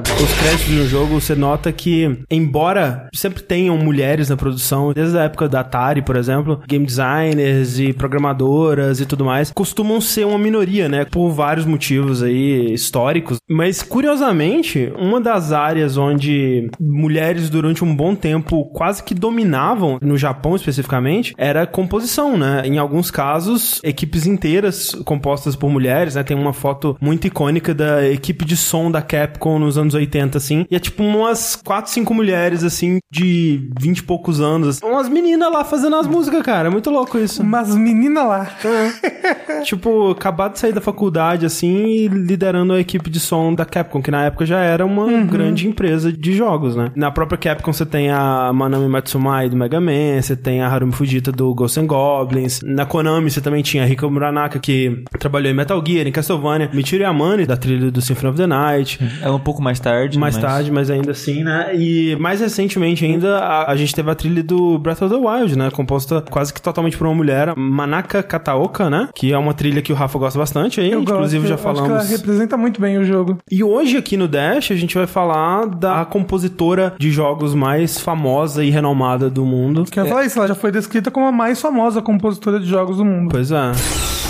os créditos no jogo, você nota que, embora sempre tenham mulheres na produção, desde a época da Atari, por exemplo, game designers e programadoras e tudo mais, costumam ser uma minoria, né? Por vários motivos aí históricos. Mas, curiosamente, uma das áreas onde mulheres durante um bom tempo quase que dominavam, no Japão especificamente, era composição, né? Em alguns casos, equipes inteiras compostas por mulheres, né? Tem uma foto muito icônica da equipe de som da Capcom nos anos 80, assim. E é tipo umas 4, 5 mulheres, assim, de 20 e poucos anos. Assim. Umas meninas lá fazendo as músicas, cara. É muito louco isso. Umas meninas lá. É. tipo, acabado de sair da faculdade, assim, e liderando a equipe de som da Capcom, que na época já era uma uhum. grande empresa de jogos, né? Na própria Capcom você tem a Manami Matsumai do Mega Man, você tem a Harumi Fujita do Ghosts and Goblins. Na Konami você também tinha a Rika Muranaka, que trabalhou em Metal Gear, em Castlevania. Michiru Yamane, da trilha do Symphony of the Night. É um pouco mais tarde. Mais mas... tarde, mas ainda assim, né? E mais recentemente ainda, a, a, gente teve a trilha do Breath of the Wild, né? Composta quase que totalmente por uma mulher, Manaka Kataoka, né? Que é uma trilha que o Rafa gosta bastante aí. Eu inclusive gosto, já falamos. Acho que ela representa muito bem o jogo. E hoje aqui no Dash a gente vai falar da compositora de jogos mais famosa e renomada do mundo. Quer é... falar isso? Ela já foi descrita como a mais famosa compositora de jogos do mundo. Pois é.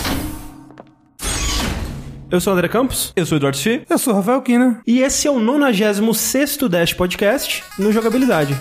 Eu sou o André Campos. Eu sou o Eduardo Xi. Eu sou o Rafael Kina. E esse é o 96 Dash Podcast no Jogabilidade.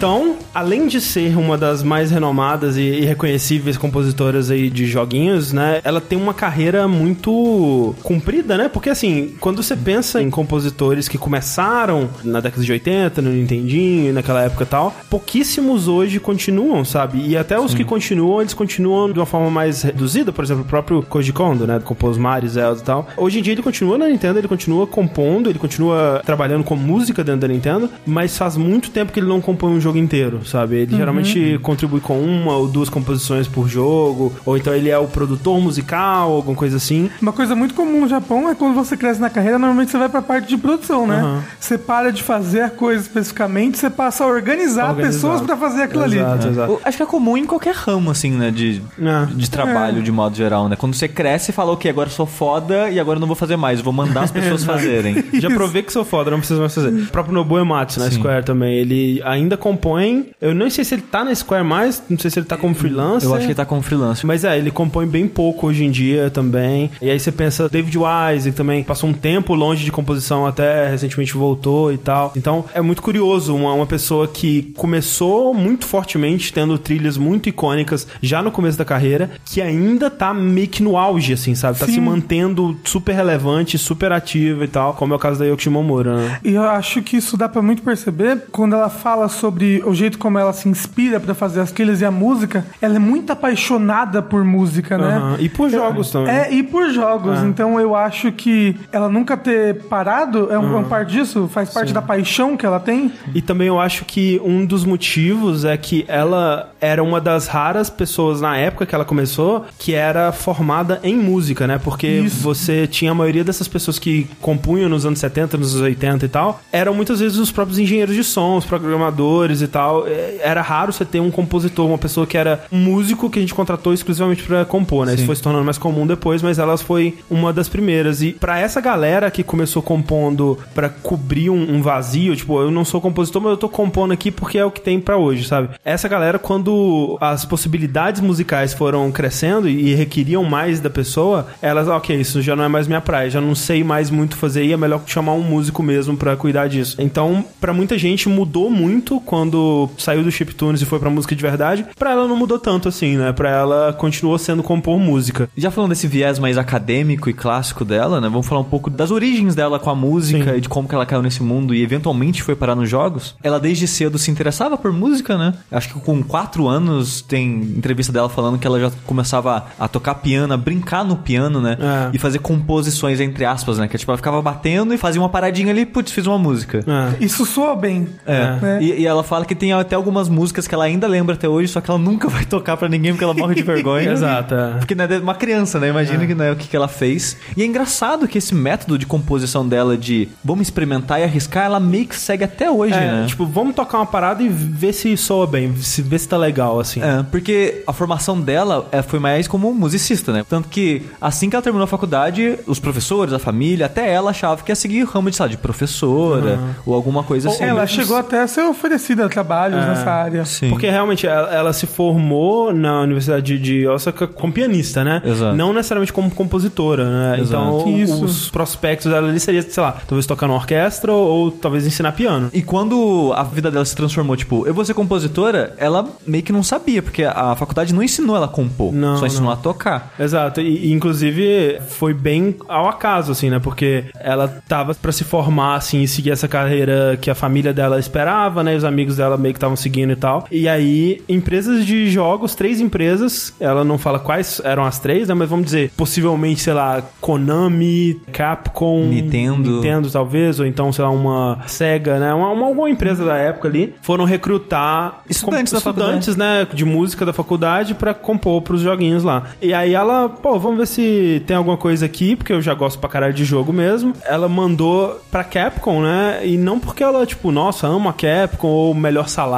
Então, além de ser uma das mais renomadas e, reconhecíveis compositoras aí de joguinhos, né? Ela tem uma carreira muito comprida, né? Porque assim, quando você pensa em compositores que começaram na década de 80, no Nintendinho, naquela época e tal, pouquíssimos hoje continuam, sabe? E até os Sim. que continuam, eles continuam de uma forma mais reduzida, por exemplo, o próprio Koji Kondo, né? Compôs Mario, Zelda e tal. Hoje em dia ele continua na Nintendo, ele continua compondo, ele continua trabalhando com música dentro da Nintendo, mas faz muito tempo que ele não compõe um jogo jogo inteiro, sabe? Ele uhum. geralmente contribui com uma ou duas composições por jogo, ou então ele é o produtor musical, alguma coisa assim. Uma coisa muito comum no Japão é quando você cresce na carreira, normalmente você vai pra parte de produção, né? Uhum. Você para de fazer a coisa especificamente, você passa a organizar, organizar. pessoas para fazer aquilo exato, ali. Exato. Acho que é comum em qualquer ramo, assim, né? De, é. de trabalho, é. de modo geral, né? Quando você cresce e fala, ok, agora sou foda e agora não vou fazer mais, vou mandar as pessoas fazerem. Já provei que sou foda, não preciso mais fazer. O próprio Nobu Ematsu, na Square também, ele ainda compõe. Eu não sei se ele tá na Square mais, não sei se ele tá como freelancer. Eu acho que ele tá como freelancer. Mas é, ele compõe bem pouco hoje em dia também. E aí você pensa, David Wise também passou um tempo longe de composição, até recentemente voltou e tal. Então é muito curioso uma, uma pessoa que começou muito fortemente, tendo trilhas muito icônicas já no começo da carreira, que ainda tá meio que no auge, assim, sabe? Tá Sim. se mantendo super relevante, super ativa e tal, como é o caso da Yoko Shimomura, né? E eu acho que isso dá para muito perceber quando ela fala sobre o jeito como ela se inspira para fazer as trilhas e a música, ela é muito apaixonada por música, né? Uhum. E por jogos é, também. É, e por jogos. É. Então eu acho que ela nunca ter parado é um, uhum. parte disso, faz parte Sim. da paixão que ela tem. E também eu acho que um dos motivos é que ela era uma das raras pessoas na época que ela começou que era formada em música, né? Porque Isso. você tinha a maioria dessas pessoas que compunham nos anos 70, nos anos 80 e tal, eram muitas vezes os próprios engenheiros de som, os programadores e tal. É, era raro você ter um compositor, uma pessoa que era músico que a gente contratou exclusivamente para compor, né? Sim. Isso foi se tornando mais comum depois, mas ela foi uma das primeiras. E para essa galera que começou compondo para cobrir um, um, vazio, tipo, eu não sou compositor, mas eu tô compondo aqui porque é o que tem para hoje, sabe? Essa galera, quando as possibilidades musicais foram crescendo e requeriam mais da pessoa, elas, ok, isso já não é mais minha praia, já não sei mais muito fazer e é melhor chamar um músico mesmo para cuidar disso. Então, para muita gente mudou muito quando saiu do chiptunes e foi pra música de verdade. Pra ela não mudou tanto assim, né? Pra ela continuou sendo compor música. Já falando desse viés mais acadêmico e clássico dela, né? Vamos falar um pouco das origens dela com a música Sim. e de como que ela caiu nesse mundo e eventualmente foi parar nos jogos. Ela desde cedo se interessava por música, né? Acho que com quatro anos tem entrevista dela falando que ela já começava a tocar piano, a brincar no piano, né? É. E fazer composições, entre aspas, né? Que tipo, ela ficava batendo e fazia uma paradinha ali, putz, fiz uma música. É. Isso soa bem. É. é. E, e, ela fala que tem até algumas músicas que ela ainda lembra até hoje, só que ela nunca vai tocar para ninguém porque ela morre de vergonha. Exato. É. Porque né, é uma criança, né? Imagina é. que não é o que, que ela fez. E é engraçado que esse método de composição dela de vamos experimentar e arriscar, ela meio que segue até hoje, é, né? Tipo, vamos tocar uma parada e ver se soa bem, se, ver se tá legal, assim. É, porque a formação dela é, foi mais como musicista, né? Tanto que assim que ela terminou a faculdade, os professores, a família, até ela achava que ia seguir ramo de, sabe, de professora uhum. ou alguma coisa assim. Ela chegou até a ser oferecida a trabalhos é, nessa área. Sim. Porque realmente ela, ela, se formou na Universidade de Osaka como pianista, né? Exato. Não necessariamente como compositora, né? Exato. Então, Isso. os prospectos dela ali seria, sei lá, talvez tocar na orquestra ou, ou talvez ensinar piano. E quando a vida dela se transformou, tipo, eu vou ser compositora, ela meio que não sabia, porque a faculdade não ensinou ela a compor, não, só ensinou não. a tocar. Exato. E, e, inclusive foi bem ao acaso, assim, né? Porque ela tava para se formar, assim, e seguir essa carreira que a família dela esperava, né? E os amigos dela meio que estavam seguindo e tal. E aí, empresas de jogos, três empresas, ela não fala quais eram as três, né? Mas vamos dizer, possivelmente, sei lá, Konami, Capcom, Nintendo, Nintendo talvez, ou então, sei lá, uma Sega, né? Uma, uma, uma empresa da época ali, foram recrutar estudantes, estudantes né? De música da faculdade para compor pros joguinhos lá. E aí ela, pô, vamos ver se tem alguma coisa aqui, porque eu já gosto pra caralho de jogo mesmo. Ela mandou pra Capcom, né? E não porque ela, tipo, nossa, ama a Capcom, ou melhor salário,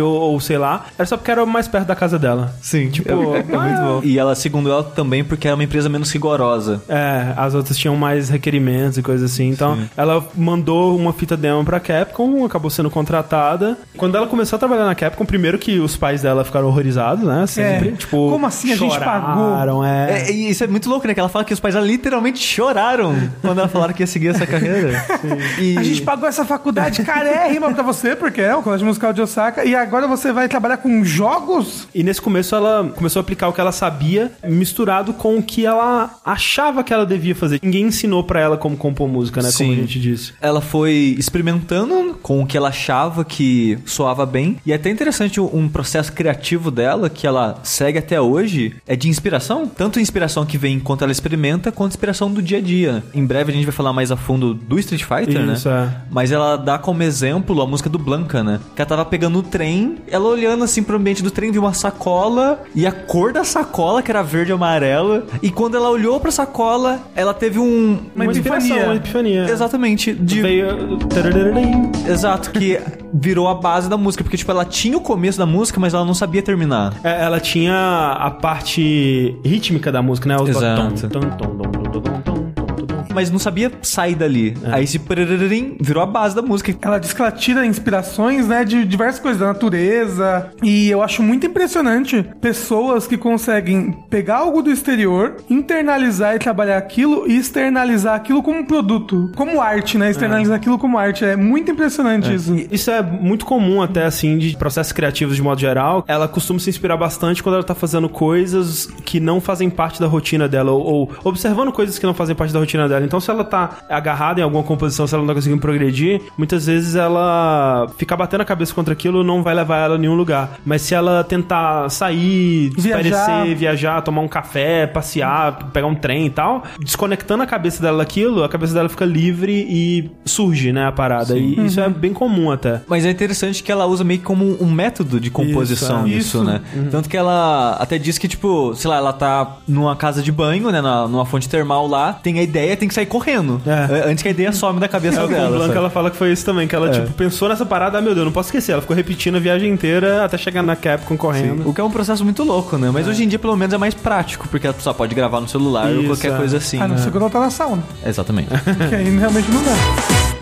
ou, ou sei lá. Era só porque era mais perto da casa dela. Sim, tipo, é, é muito bom. E ela, segundo ela, também porque era uma empresa menos rigorosa. É, as outras tinham mais requerimentos e coisas assim. Então, Sim. ela mandou uma fita demo pra Capcom, acabou sendo contratada. Quando ela começou a trabalhar na Capcom, primeiro que os pais dela ficaram horrorizados, né? Sempre. É. Tipo, como assim a gente pagou? É. é. E isso é muito louco, né? Que ela fala que os pais dela literalmente choraram quando ela falaram que ia seguir essa carreira. E... A gente pagou essa faculdade carérrima pra você, porque é o Colégio Musical de Osaka, e agora você vai trabalhar com jogos? E nesse começo ela começou a aplicar o que ela sabia, misturado com o que ela achava que ela devia fazer. Ninguém ensinou para ela como compor música, né? Sim. Como a gente disse. Ela foi experimentando com o que ela achava que soava bem. E é até interessante um processo criativo dela, que ela segue até hoje, é de inspiração. Tanto inspiração que vem enquanto ela experimenta, quanto inspiração do dia a dia. Em breve a gente vai falar mais a fundo do Street Fighter, né? Isso, né? É. Mas ela dá como exemplo a música do Blanca, né? Que ela tava pegando o trem, ela olhando assim pro ambiente do trem, viu uma sacola, e a cor da sacola, que era verde e amarela. E quando ela olhou pra sacola, ela teve um. Uma, uma epifania. Uma epifania. Exatamente. De... Veio. Exato, que virou a base da música. Porque, tipo, ela tinha o começo da música, mas ela não sabia terminar. É, ela tinha a parte rítmica da música, né? Os Exato. Tom, tom, tom, mas não sabia sair dali. É. Aí esse virou a base da música. Ela diz que ela tira inspirações, né, de diversas coisas, da natureza. E eu acho muito impressionante pessoas que conseguem pegar algo do exterior, internalizar e trabalhar aquilo e externalizar aquilo como produto, como arte, né? Externalizar é. aquilo como arte. É muito impressionante é. isso. Isso é muito comum até, assim, de processos criativos de modo geral. Ela costuma se inspirar bastante quando ela tá fazendo coisas que não fazem parte da rotina dela, ou, ou observando coisas que não fazem parte da rotina dela. Então, se ela tá agarrada em alguma composição, se ela não tá conseguindo progredir, muitas vezes ela ficar batendo a cabeça contra aquilo não vai levar ela a nenhum lugar. Mas se ela tentar sair, desaparecer, viajar, tomar um café, passear, pegar um trem e tal, desconectando a cabeça dela daquilo, a cabeça dela fica livre e surge, né, a parada. Sim. E uhum. isso é bem comum até. Mas é interessante que ela usa meio que como um método de composição isso, é. isso, isso né? Uhum. Tanto que ela até diz que, tipo, sei lá, ela tá numa casa de banho, né, numa fonte termal lá, tem a ideia, tem que sair correndo. É. Antes que a ideia some da cabeça é, dela. Com Blanca, ela fala que foi isso também, que ela, é. tipo, pensou nessa parada, ah, meu Deus, não posso esquecer. Ela ficou repetindo a viagem inteira até chegar na Capcom correndo. Sim. O que é um processo muito louco, né? Mas é. hoje em dia, pelo menos, é mais prático, porque a pessoa pode gravar no celular isso, ou qualquer coisa assim. Ah, não né? sei quando ela tá na sauna. Exatamente. que aí realmente não dá.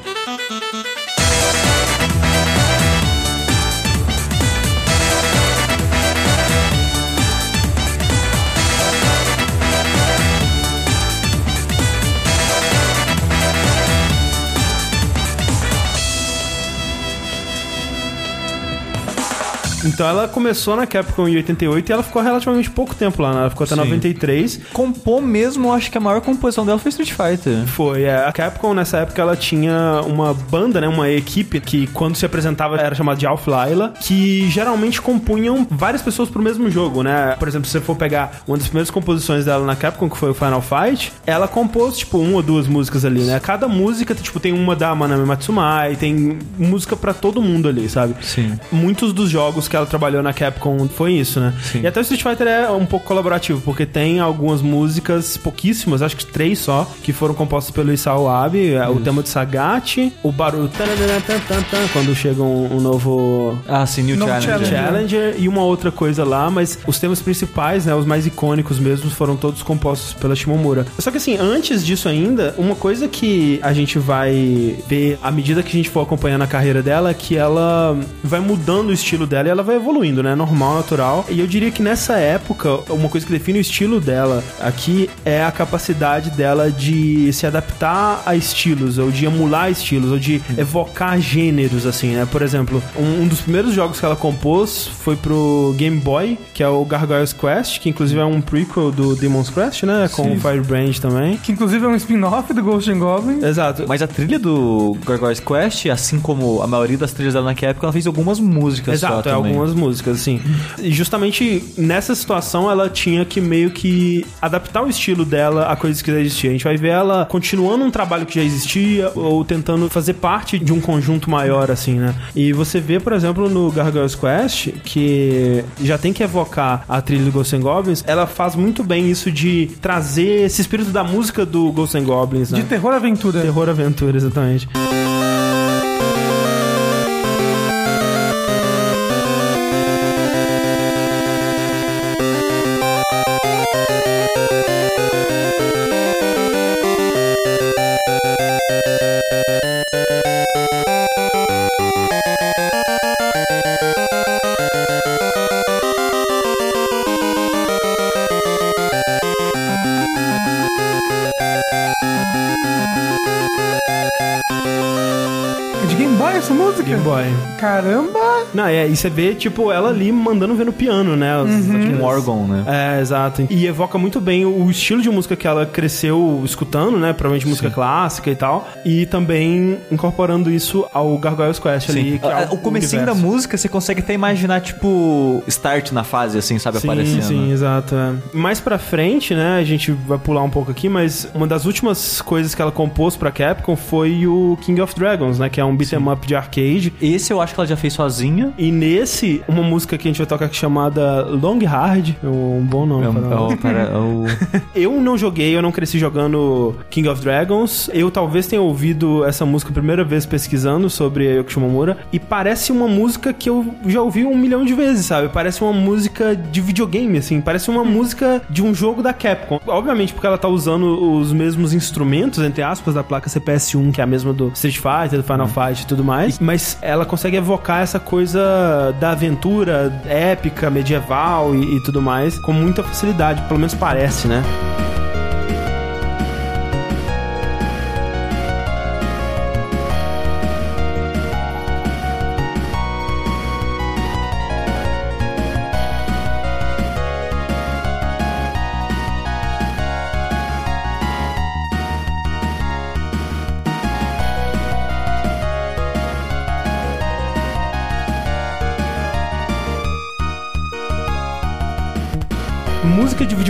Então ela começou na Capcom em 88 e ela ficou relativamente pouco tempo lá, né? Ela ficou até Sim. 93. Compor mesmo, acho que a maior composição dela foi Street Fighter. Foi, é. A Capcom nessa época ela tinha uma banda, né? Uma equipe que quando se apresentava era chamada de Alpha Laila, que geralmente compunham várias pessoas pro mesmo jogo, né? Por exemplo, se você for pegar uma das primeiras composições dela na Capcom, que foi o Final Fight, ela compôs, tipo, uma ou duas músicas ali, né? Cada música, tipo, tem uma da Manami Matsumai, tem música pra todo mundo ali, sabe? Sim. Muitos dos jogos que ela trabalhou na Capcom foi isso, né? Sim. E até o Street Fighter é um pouco colaborativo, porque tem algumas músicas, pouquíssimas, acho que três só, que foram compostas pelo Isao Abe, é, o tema de Sagat, o barulho quando chega um, um novo Ah, sim, New Challenger. Challenger. Challenger e uma outra coisa lá, mas os temas principais, né, os mais icônicos mesmo, foram todos compostos pela Shimomura. Só que assim, antes disso ainda, uma coisa que a gente vai ver à medida que a gente for acompanhando a carreira dela é que ela vai mudando o estilo dela e ela vai evoluindo, né? Normal, natural. E eu diria que nessa época, uma coisa que define o estilo dela aqui é a capacidade dela de se adaptar a estilos, ou de emular estilos, ou de evocar gêneros, assim, né? Por exemplo, um, um dos primeiros jogos que ela compôs foi pro Game Boy, que é o Gargoyles Quest, que inclusive é um prequel do Demon's Quest, né? Com o Firebrand também. Que inclusive é um spin-off do Ghost and Goblin. Exato. Mas a trilha do Gargoyles Quest, assim como a maioria das trilhas dela naquela época, ela fez algumas músicas só Exato, é também. Algumas músicas, assim. E justamente nessa situação ela tinha que meio que adaptar o estilo dela a coisas que já existiam. A gente vai ver ela continuando um trabalho que já existia ou tentando fazer parte de um conjunto maior, assim, né? E você vê, por exemplo, no Gargoyles Quest, que já tem que evocar a trilha do Ghosts and Goblins, ela faz muito bem isso de trazer esse espírito da música do Ghosts and Goblins, né? De terror aventura. Terror Aventura, exatamente. E você vê, tipo, ela ali mandando ver no piano, né? Os- Um órgão, né? É, exato. E evoca muito bem o estilo de música que ela cresceu escutando, né? Provavelmente música clássica e tal. E também incorporando isso ao Gargoyles Quest ali. Que é Ah, o comecinho da universo. música, você consegue até imaginar, tipo, start na fase, assim, sabe, Sim, aparecendo. sim, exato. é. Mais pra frente, né, a gente vai pular um pouco aqui, mas uma das últimas coisas que ela compôs pra Capcom foi o King of Dragons, né, que é um beat'em up de arcade. Esse eu acho que ela já fez sozinha. E nesse, uma música que a gente vai tocar é chamada Long Hard, é um bom nome. É um- para- é o- para- é o- Eu não joguei, eu não cresci jogando King of Dragons. Eu talvez tenha ouvido essa música a primeira vez pesquisando sobre Yoko Shimomura. E parece uma música que eu já ouvi um milhão de vezes, sabe? Parece uma música de videogame, assim. Parece uma música de um jogo da Capcom. Obviamente porque ela tá usando os mesmos instrumentos, entre aspas, da placa CPS-1, que é a mesma do Street Fighter, do Final Fight e tudo mais. Mas ela consegue evocar essa coisa da aventura épica, medieval e, e tudo mais com muita facilidade. Pelo menos parece, né?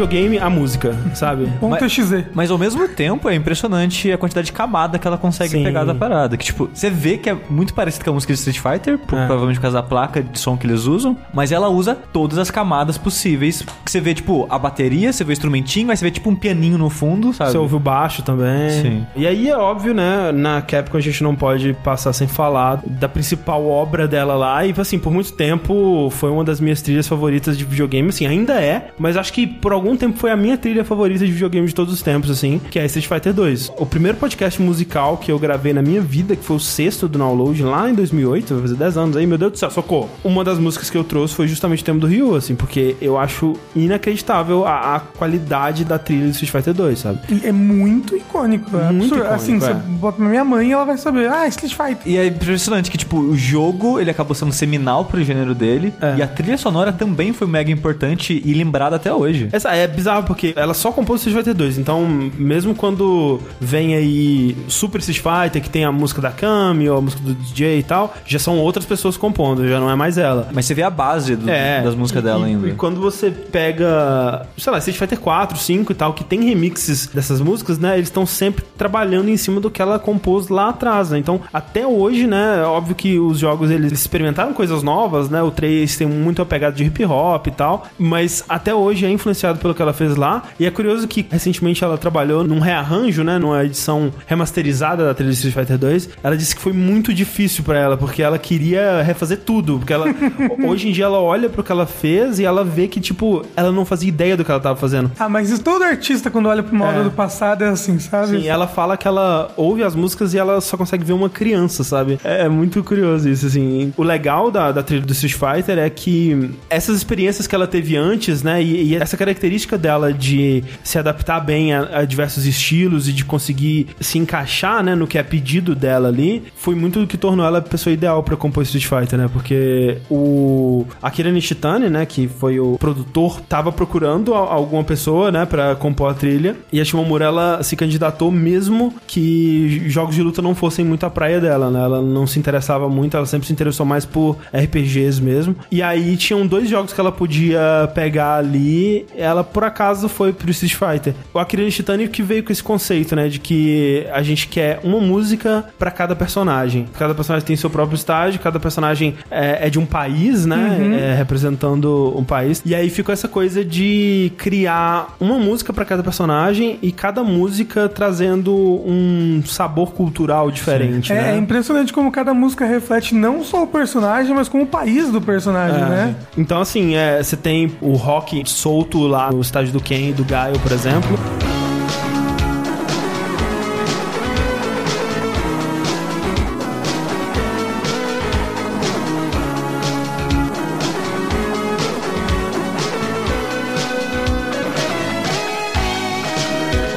Videogame a música, sabe? Ponto Mas- .exe. Mas ao mesmo tempo é impressionante a quantidade de camada que ela consegue Sim. pegar da parada. Que, tipo, você vê que é muito parecido com a música de Street Fighter, por- É. provavelmente por causa da placa de som que eles usam, mas ela usa todas as camadas possíveis. Que você vê, tipo, a bateria, você vê o instrumentinho, aí você vê, tipo, um pianinho no fundo, sabe? Você ouve o baixo também. Sim. E aí é óbvio, né? Na Capcom a gente não pode passar sem falar da principal obra dela lá. E assim, por muito tempo foi uma das minhas trilhas favoritas de videogame. Assim, ainda é. Mas acho que que por algum tempo foi a minha trilha favorita de videogame de todos os tempos, assim, que é Street Fighter 2. O primeiro podcast musical que eu gravei na minha vida, que foi o sexto do Download, lá em 2008, vai fazer 10 anos aí, meu Deus do céu, socorro. Uma das músicas que eu trouxe foi justamente o tema do Ryu, assim, porque eu acho inacreditável a, a qualidade da trilha do Street Fighter 2, sabe? E é muito icônico. É Muito absurdo. icônico, assim, é. você bota na minha mãe e ela vai saber. Ah, Street Fighter. E é impressionante que, tipo, o jogo, ele acabou sendo seminal pro gênero dele. É. E a trilha sonora também foi mega importante e lembrada até hoje. Essa é bizarro porque ela só compôs o Street Fighter 2. Então, mesmo quando vem aí Super Street Fighter, que tem a música da Kami ou a música do DJ e tal, já são outras pessoas compondo, já não é mais ela. Mas você vê a base do- das músicas É. e- dela e, ainda. E quando você pega, sei lá, Street Fighter 4, 5 e tal, que tem remixes dessas músicas, né? Eles estão sempre trabalhando em cima do que ela compôs lá atrás, né? Então, até hoje, né? É óbvio que os jogos eles experimentaram coisas novas, né? O 3 tem muito a pegada de hip hop e tal, mas até hoje é influenciado pelo que ela fez lá. E é curioso que recentemente ela trabalhou num rearranjo, né? Numa edição remasterizada da trilha Street Fighter 2. Ela disse que foi muito difícil pra ela, porque ela queria refazer tudo. Porque ela, hoje em dia, ela olha pro que ela fez e ela vê que, tipo, ela não fazia ideia do que ela tava fazendo. Ah, mas todo artista, quando olha pra uma obra É. do passado, é assim, sabe? Sim, ela fala que ela ouve as músicas e ela só consegue ver uma criança, sabe? É, é muito curioso isso, assim. O legal da, da trilha do Street Fighter é que essas experiências que ela teve antes, né? E, e essa característica dela de se adaptar bem a, a diversos estilos e de conseguir se encaixar, né? No que é pedido dela ali, foi muito o que tornou ela a pessoa ideal pra compor Street Fighter, né? Porque o Akira Nishitani, né? Que foi o produtor, tava procurando a- alguma pessoa, né? Pra compor a trilha. E a Shimomura, ela se candidatou mesmo que jogos de luta não fossem muito a praia dela, né? Ela não se interessava muito, ela sempre se interessou mais por RPGs mesmo. E aí tinham dois jogos que ela podia pegar ali. Ela, por acaso, foi pro Street Fighter. O Akira Nishitani que veio com esse conceito, né? De que a gente quer uma música pra cada personagem. Cada personagem tem seu próprio estágio, cada personagem é, é de um país, né? É, representando um país. E aí ficou essa coisa de criar uma música pra cada personagem e cada música trazendo um sabor cultural diferente, É, né? é impressionante como cada música reflete não só o personagem, mas como o país do personagem, É. né? Então, assim, é, você tem o rock solto lá no estágio do Ken e do Gaio, por exemplo.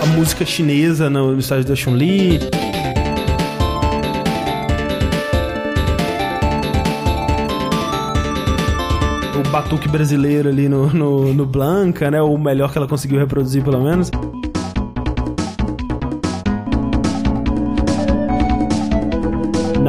A música chinesa no no estágio da Chun-Li. Batuque brasileiro ali no, no, no Blanca, né? O melhor que ela conseguiu reproduzir, pelo menos.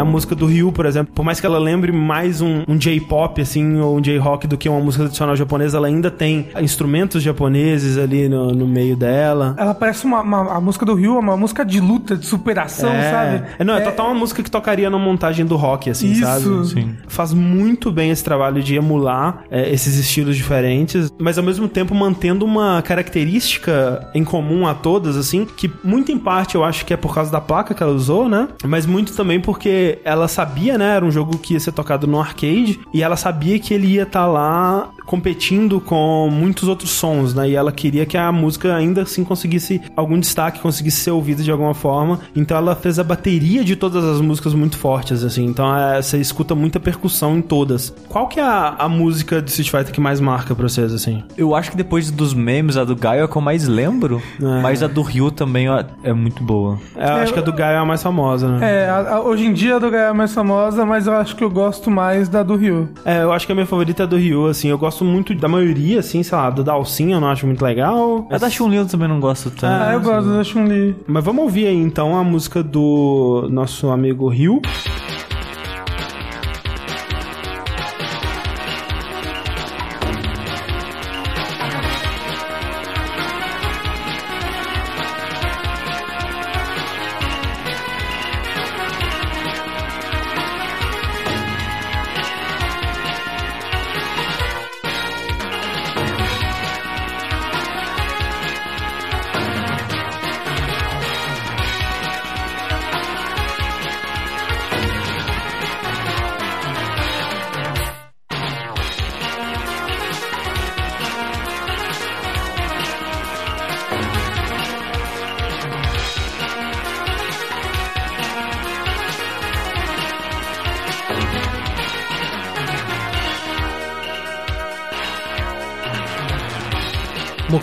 Na música do Ryu, por exemplo, por mais que ela lembre mais um, um J-pop, assim, ou um J-rock do que uma música tradicional japonesa, ela ainda tem instrumentos japoneses ali no, no meio dela. Ela parece uma, uma- a música do Rio, é uma música de luta, de superação, sabe? É, não, é, total uma música que tocaria na montagem do rock, assim, Isso. sabe? Sim. Faz muito bem esse trabalho de emular é, esses estilos diferentes, mas ao mesmo tempo mantendo uma característica em comum a todas, assim, que muito em parte eu acho que é por causa da placa que ela usou, né? Mas muito também porque ela sabia, né? Era um jogo que ia ser tocado no arcade e ela sabia que ele ia estar lá competindo com muitos outros sons, né? E ela queria que a música ainda assim conseguisse algum destaque, conseguisse ser ouvida de alguma forma. Então ela fez a bateria de todas as músicas muito fortes, assim. Então é, você escuta muita percussão em todas. Qual que é a, a música de Street Fighter que mais marca pra vocês, assim? Eu acho que depois dos memes, a do Gaio é a que eu mais lembro. É. Mas a do Ryu também é muito boa. É, eu acho que a do Gaia é a mais famosa, né? É, a- a- hoje em dia do Gaia é mais famosa, mas eu acho que eu gosto mais da do Rio. É, eu acho que a minha favorita é a do Ryu, assim. Eu gosto muito da maioria, assim, sei lá, do Dalsin eu não acho muito legal. A da Chun-Li eu também não gosto tanto. Ah, eu gosto da Chun-Li. Mas vamos ouvir aí então a música do nosso amigo Ryu.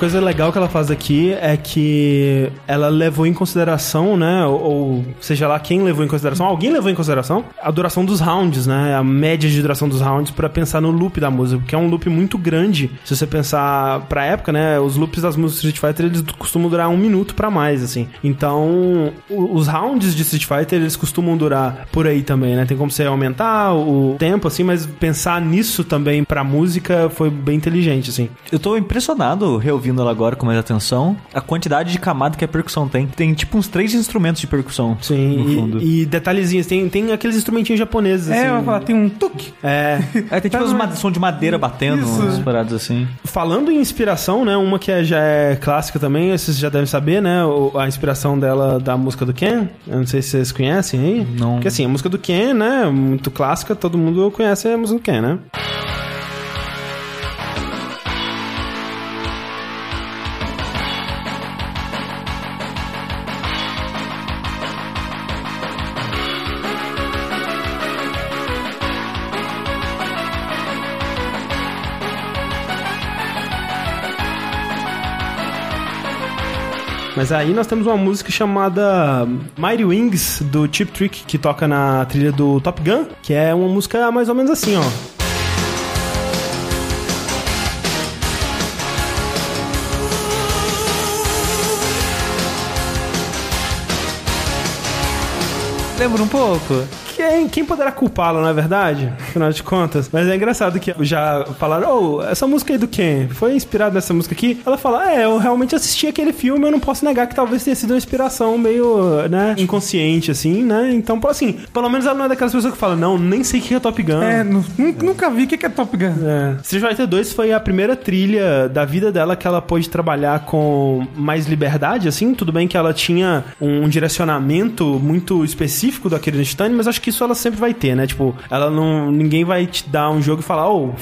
Coisa legal que ela faz aqui é que ela levou em consideração, né? Ou, ou seja lá quem levou em consideração, alguém levou em consideração a duração dos rounds, né? A média de duração dos rounds para pensar no loop da música, porque é um loop muito grande. Se você pensar pra época, né? Os loops das músicas Street Fighter eles costumam durar um minuto para mais, assim. Então, os rounds de Street Fighter eles costumam durar por aí também, né? Tem como você aumentar o tempo, assim, mas pensar nisso também pra música foi bem inteligente, assim. Eu tô impressionado, reouvindo ela agora com mais atenção, a quantidade de camada que a percussão tem. Tem tipo uns três instrumentos de percussão. Sim, no fundo. E, e detalhezinhos, tem, tem aqueles instrumentinhos japoneses, É, assim. falar, tem um tuk. É. É, tem tipo Tá, uns mas- ma- som de madeira batendo, Isso. umas paradas assim. Falando em inspiração, né? Uma que é- já é clássica também, vocês já devem saber, né? A inspiração dela da música do Ken. Eu não sei se vocês conhecem aí. Não. Porque assim, a música do Ken, né? Muito clássica, todo mundo conhece a música do Ken, né? Mas aí nós temos uma música chamada Mighty Wings, do Chip Trick, que toca na trilha do Top Gun, que é uma música mais ou menos assim, ó. Lembra um pouco? Quem, quem poderá culpá-lo, não é verdade? Afinal de contas. Mas é engraçado que já falaram, oh, essa música aí do Ken foi inspirada nessa música aqui? Ela fala, é, eu realmente assisti aquele filme, eu não posso negar que talvez tenha sido uma inspiração meio, né, inconsciente, assim, né? Então, assim, pelo menos ela não é daquelas pessoas que falam, não, nem sei o que é Top Gun. É, nu- nu- nunca vi o que é Top Gun. É. Street Fighter 2 foi a primeira trilha da vida dela que ela pôde trabalhar com mais liberdade, assim. Tudo bem que ela tinha um direcionamento muito específico daquele Nishitani, mas acho que isso ela sempre vai ter, né? Tipo, ela não. Ninguém vai te dar um jogo e falar, ô,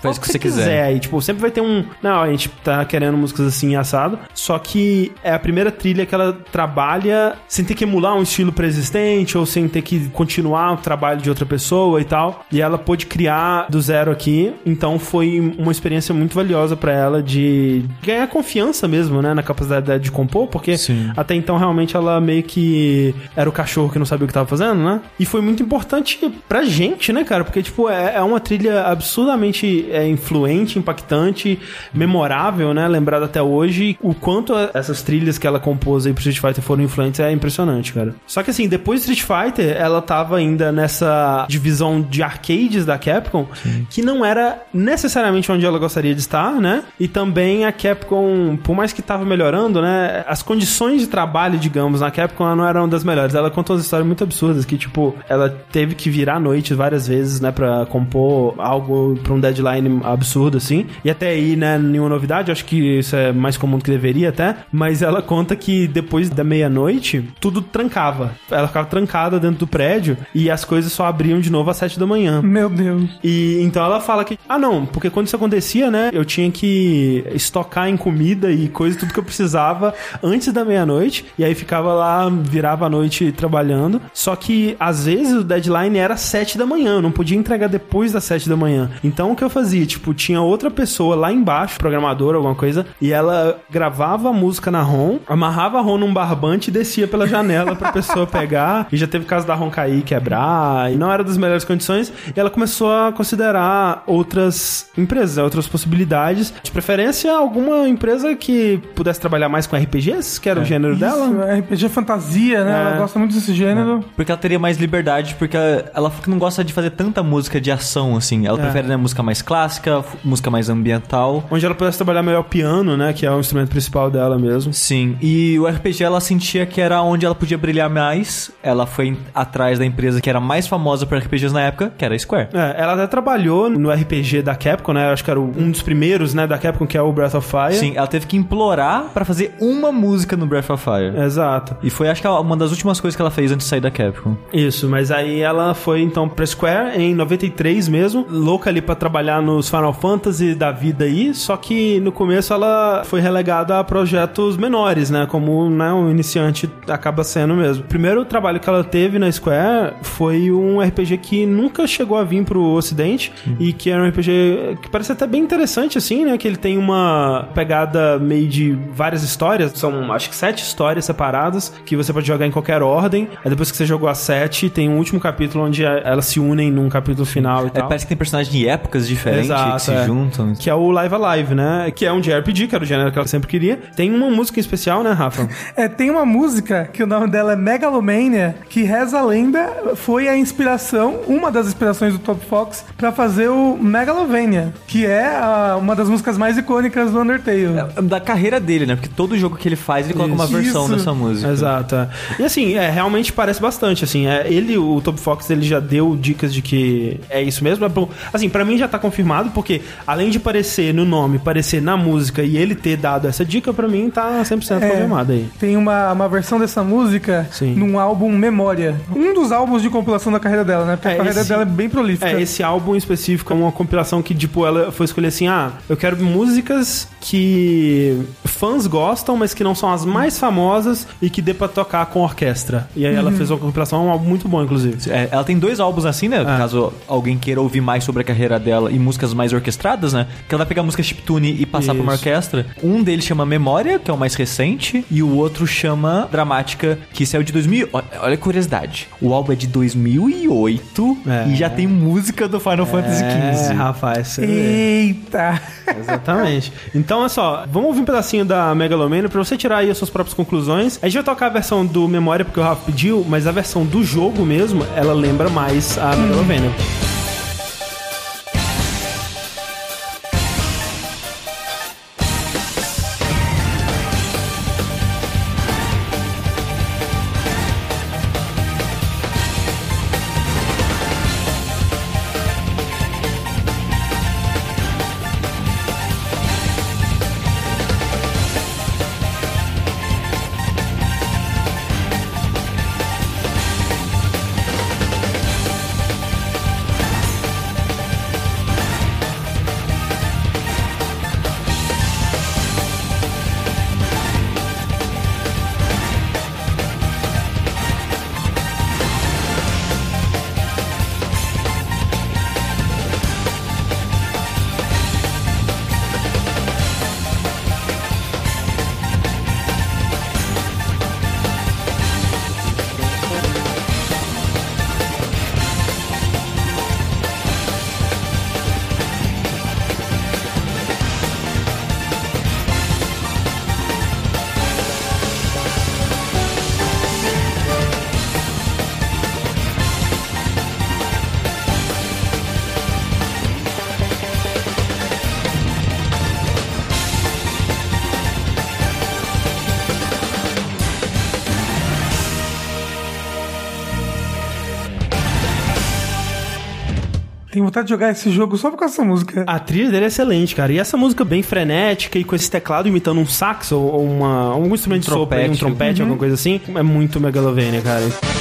Faz o que você quiser. aí. Tipo, sempre vai ter um. Não, a gente tá querendo músicas assim assado. Só que é a primeira trilha que ela trabalha sem ter que emular um estilo preexistente ou sem ter que continuar o trabalho de outra pessoa e tal. E ela pôde criar do zero aqui. Então foi uma experiência muito valiosa pra ela de ganhar confiança mesmo, né? Na capacidade de compor, porque Sim. até então realmente ela meio que era o cachorro que não sabia o que tava fazendo, né? E foi muito importante pra gente, né, cara? Porque, tipo, é, é uma trilha absurdamente é, influente, impactante, memorável, né? Lembrada até hoje. O quanto a- essas trilhas que ela compôs aí pro Street Fighter foram influentes é impressionante, cara. Só que assim, depois do Street Fighter, ela tava ainda nessa divisão de arcades da Capcom, que não era necessariamente onde ela gostaria de estar, né? E também a Capcom, por mais que tava melhorando, né? As condições de trabalho, digamos, na Capcom ela não eram das melhores. Ela conta umas histórias muito absurdas que, tipo, ela teve que virar à noite várias vezes, né? Pra compor algo pra um deadline absurdo, assim. E até aí, né? Nenhuma novidade. Acho que isso é mais comum do que deveria até. Mas ela conta que depois da meia-noite, tudo trancava. Ela ficava trancada dentro do prédio e as coisas só abriam de novo às sete da manhã. Meu Deus. E então ela fala que, ah não, porque quando isso acontecia, né, eu tinha que estocar em comida e coisa, tudo que eu precisava antes da meia-noite, e aí ficava lá, virava a noite trabalhando. Só que às vezes o deadline era sete da manhã, eu não podia entregar depois das sete da manhã. Então o que eu fazia? Tipo, tinha outra pessoa lá embaixo, programador, alguma coisa, e ela gravava a música na ROM, amarrava a ROM num barbante e descia pela janela pra pessoa pegar. E já teve caso da ROM cair, quebrar, e não era das melhores condições. E ela começou a considerar outras empresas, outras possibilidades. De preferência, alguma empresa que pudesse trabalhar mais com RPGs, que era o gênero dela. Isso, RPG fantasia, né? É. Ela gosta muito desse gênero. Porque ela teria mais liberdade, porque ela não gosta de fazer tanta música de ação, assim. Ela É. prefere né, música mais clássica, música mais ambiental. Onde ela pudesse trabalhar melhor o piano, né? Que é o instrumento principal dela mesmo. Sim, e o RPG ela sentia que era onde ela podia brilhar mais. Ela foi atrás da empresa que era mais famosa por RPGs na época, que era a Square. É, ela até trabalhou no RPG da Capcom, né? Acho que era um dos primeiros, né, da Capcom, que é o Breath of Fire. Sim, ela teve que implorar pra fazer uma música no Breath of Fire. Exato. E foi, acho que, uma das últimas coisas que ela fez antes de sair da Capcom. Isso, mas aí ela foi então pra Square em 93 mesmo, louca ali pra trabalhar nos Final Fantasy da vida aí, só que no começo ela foi relegada a projetos menores, né? Como né, um iniciante acaba sendo mesmo. O primeiro trabalho que ela teve na Square foi um RPG que nunca chegou a vir pro ocidente uhum. e que era um RPG que parece até bem interessante, assim, né? Que ele tem uma pegada meio de várias histórias, são acho que sete histórias separadas que você pode jogar em qualquer ordem. Aí depois que você jogou as sete, tem um último capítulo onde elas se unem num capítulo final e é, tal. Parece que tem personagens de épocas diferentes Exato, que se é. juntam. Que é o Live Alive, né? Que é um JRPG, que era o gênero que ela sempre queria. Tem uma música especial, né, Rafa? é, tem uma música que o nome dela é Megalomania, que reza a lenda, foi a inspiração, uma das inspirações do Top Fox para fazer o Megalovania, que é a, uma das músicas mais icônicas do Undertale. É, da carreira dele, né? Porque todo jogo que ele faz, ele coloca uma versão Isso. dessa música. Exato. É. E assim, é, realmente parece bastante, assim. É, ele, o Top Fox, ele já deu dicas de que é isso mesmo. É assim, para mim já tá confirmado, porque além de parecer no nome, parecer na música e ele ter dado essa dica, para mim tá 100% é, confirmado aí. Tem uma, uma versão dessa música Sim. num álbum Memória. Um dos álbuns de compilação da carreira dela, né? Porque é, a carreira esse, dela é bem prolífica. É, esse álbum específico é uma compilação que, tipo, ela foi escolher assim: ah, eu quero músicas que fãs gostam, mas que não são as mais famosas e que dê pra tocar com orquestra. E aí ela uhum. fez uma compilação, é um álbum muito bom, inclusive. É, ela tem dois álbuns assim, né? É. Caso alguém queira ouvir mais sobre a carreira dela e músicas mais orquestradas, né? Que ela vai pegar música chiptune e passar Isso. pra uma orquestra. Um deles chama Memória, que é o mais recente, e o outro chama Dramática, que saiu de 2000. Olha a curiosidade. O álbum é de 2008 é. e já tem música do Final Fantasy XV. É, rapaz. Eita! Exatamente. Então, é só, vamos ouvir um pedacinho da Megalomania pra você tirar aí as suas próprias conclusões. A gente vai tocar a versão do Memória, porque o Rafa pediu, mas a versão do jogo mesmo, ela lembra mais a Megalomania. Tenho vontade de jogar esse jogo só por causa dessa música. A trilha dele é excelente, cara. E essa música bem frenética e com esse teclado imitando um saxo ou uma, algum instrumento um de sopro, um trompete, uhum. alguma coisa assim, é muito Megalovania, cara.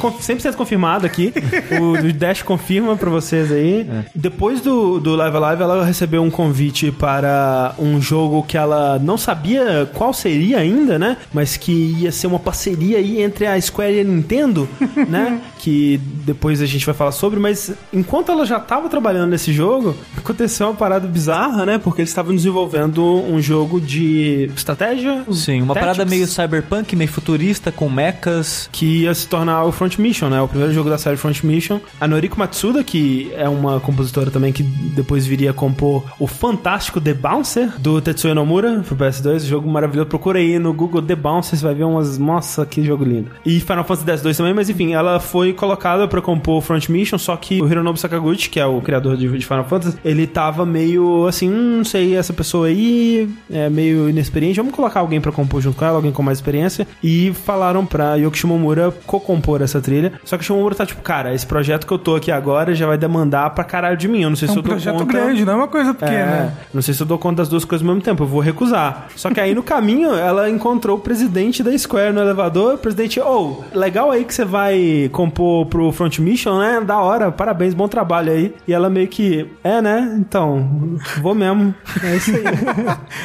100% confirmado aqui. o Dash confirma pra vocês aí. É. Depois do, do Live Live, ela recebeu um convite para um jogo que ela não sabia qual seria ainda, né? Mas que ia ser uma parceria aí entre a Square e a Nintendo, né? Que depois a gente vai falar sobre, mas enquanto ela já estava trabalhando nesse jogo, aconteceu uma parada bizarra, né? Porque eles estavam desenvolvendo um jogo de estratégia. Sim, uma parada meio cyberpunk, meio futurista, com mechas. Que ia se tornar o Front Mission, né? O primeiro jogo da série Front Mission. A Noriko Matsuda, que é uma compositora também que depois viria a compor o fantástico The Bouncer do Tetsuya Nomura pro PS2, jogo maravilhoso. Procura aí no Google The Bouncer, você vai ver umas. Nossa, que jogo lindo. E Final Fantasy X-2 também, mas enfim, ela foi colocada para compor o Front Mission, só que o Hironobu Sakaguchi, que é o criador de, Final Fantasy, ele tava meio assim, hum, não sei, essa pessoa aí é meio inexperiente, vamos colocar alguém para compor junto com ela, alguém com mais experiência. E falaram pra Yoki Shimomura co-compor compor essa trilha. Só que o Shimomura tá tipo, cara, esse projeto que eu tô aqui agora já vai demandar pra caralho de mim. Eu não sei É se um eu dou projeto conta. grande, não é uma coisa pequena. É, não sei se eu dou conta das duas coisas ao mesmo tempo, eu vou recusar. Só que aí no caminho ela encontrou o presidente da Square no elevador. O presidente, ô, legal aí que você vai compor pro Front Mission, né? Da hora, parabéns, bom trabalho aí. E ela meio que, é, né? Então, vou mesmo. É isso aí.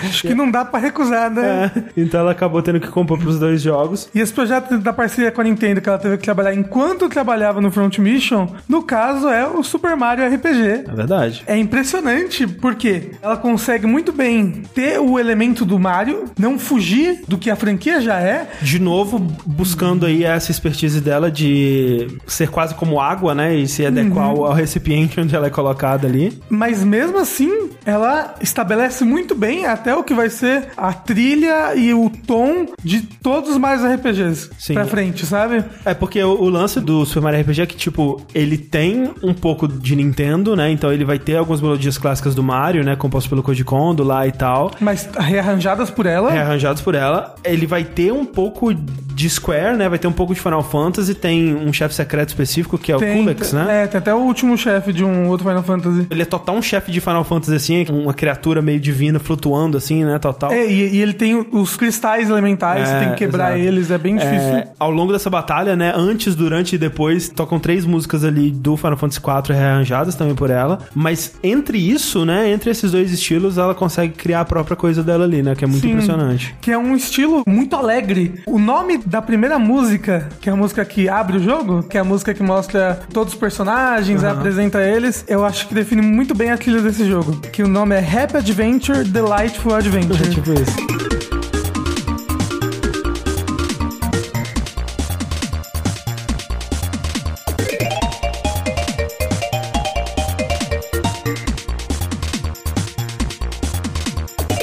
Acho que não dá pra recusar, né? É. Então ela acabou tendo que compor pros dois jogos. E esse projeto da parceria com a Nintendo que ela teve que trabalhar enquanto trabalhava no Front Mission, no caso é o Super Mario RPG. É verdade. É impressionante porque ela consegue muito bem ter o elemento do Mario, não fugir do que a franquia já é. De novo, buscando aí essa expertise dela de ser quase como água, né? E se adequar ao, ao recipiente onde ela é colocada ali. Mas mesmo assim, ela estabelece muito bem até o que vai ser a trilha e o tom de todos os Mario RPGs Sim. pra frente, sabe? É porque o, o lance do Super Mario RPG é que, tipo, ele tem um pouco de Nintendo, né? Então ele vai ter algumas melodias clássicas do Mario, né? Composto pelo Koji Kondo lá e tal. Mas rearranjadas por ela. Rearranjados por ela. Ele vai ter um pouco de Square, né? Vai ter um pouco de Final Fantasy. Tem um chefe secreto específico que é o Tem, Kulex, né? É, tem até o último chefe de um outro Final Fantasy. Ele é total um chefe de Final Fantasy, assim, uma criatura meio divina flutuando, assim, né? Total. É, e, e ele tem os cristais elementais, É, tem que quebrar exato. eles, é bem difícil. É, ao longo dessa batalha, né? Antes, durante e depois, tocam três músicas ali do Final Fantasy IV rearranjadas também por ela. Mas entre isso, né? Entre esses dois estilos, ela consegue criar a própria coisa dela ali, né? Que é muito Sim. impressionante. Que é um estilo muito alegre. O nome da primeira música, que é a música que abre o jogo, que é a música que mostra todos os personagens, apresenta eles, eu acho que define muito bem a trilha desse jogo. Que o nome é Happy Adventure Delightful Adventure. tipo isso.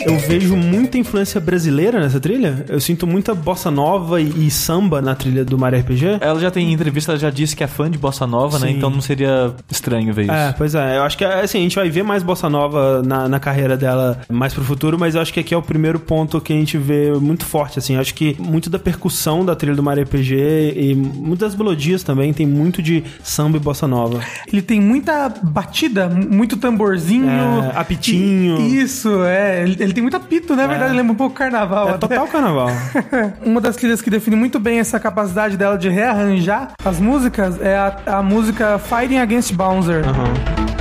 Eu vejo muita influência brasileira nessa trilha. Eu sinto muita bossa nova e, e samba na trilha do Mario RPG. Ela já tem em entrevista, ela já disse que é fã de bossa nova, né? Sim. Então não seria estranho ver isso. É, pois é. Eu acho que assim, a gente vai ver mais bossa nova na, na carreira dela mais pro futuro, mas eu acho que aqui é o primeiro ponto que a gente vê muito forte, assim. Eu acho que muito da percussão da trilha do Mario RPG e muitas melodias também tem muito de samba e bossa nova. Ele tem muita batida, muito tamborzinho. É, apitinho. Isso, é. Ele, ele tem muito apito, na verdade, lembra um pouco carnaval. É até. total carnaval. Uma das trilhas que define muito bem essa capacidade dela de rearranjar as músicas é a, a música Fighting Against Bouncer. Aham.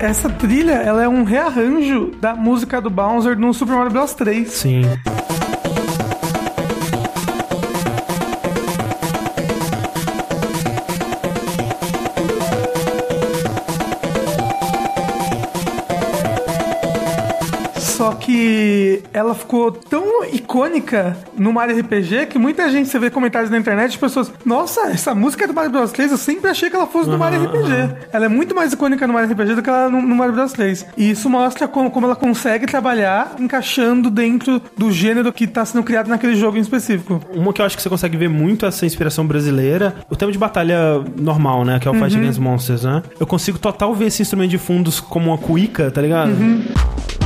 Essa trilha, ela é um rearranjo da música do Bouncer no Super Mario Bros 3. Sim. Que ela ficou tão icônica no Mario RPG que muita gente, você vê comentários na internet de pessoas, nossa, essa música é do Mario Bros 3, eu sempre achei que ela fosse do Mario RPG. Ela é muito mais icônica no Mario RPG do que ela no, no Mario Bros 3. E isso mostra como, como ela consegue trabalhar encaixando dentro do gênero que está sendo criado naquele jogo em específico. Uma que eu acho que você consegue ver muito essa inspiração brasileira, o tema de batalha normal, né? Que é o Fight Against Monsters, né? Eu consigo total ver esse instrumento de fundos como uma cuíca, tá ligado? Essa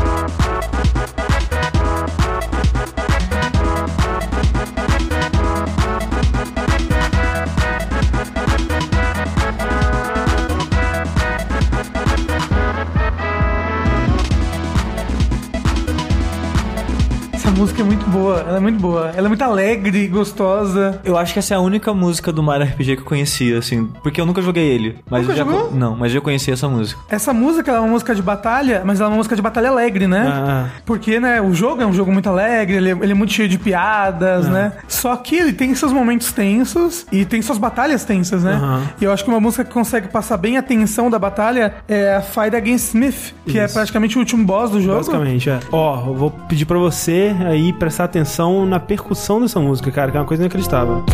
música é muito boa, ela é muito boa. Ela é muito alegre, gostosa. Eu acho que essa é a única música do Mario RPG que eu conhecia, assim. Porque eu nunca joguei ele. Mas Nunca eu já jogou? Não, mas eu conhecia essa música. Essa música é uma música de batalha, mas ela é uma música de batalha alegre, né? Ah. Porque, né, o jogo é um jogo muito alegre, ele é, ele é muito cheio de piadas, né? Só que ele tem seus momentos tensos e tem suas batalhas tensas, né? Aham. E eu acho que uma música que consegue passar bem a tensão da batalha é a Fight Against Smith, que é Isso. praticamente o último boss do jogo. Basicamente, é. Ó, eu vou pedir pra você aí prestar atenção na percussão dessa música, cara, que é uma coisa inacreditável.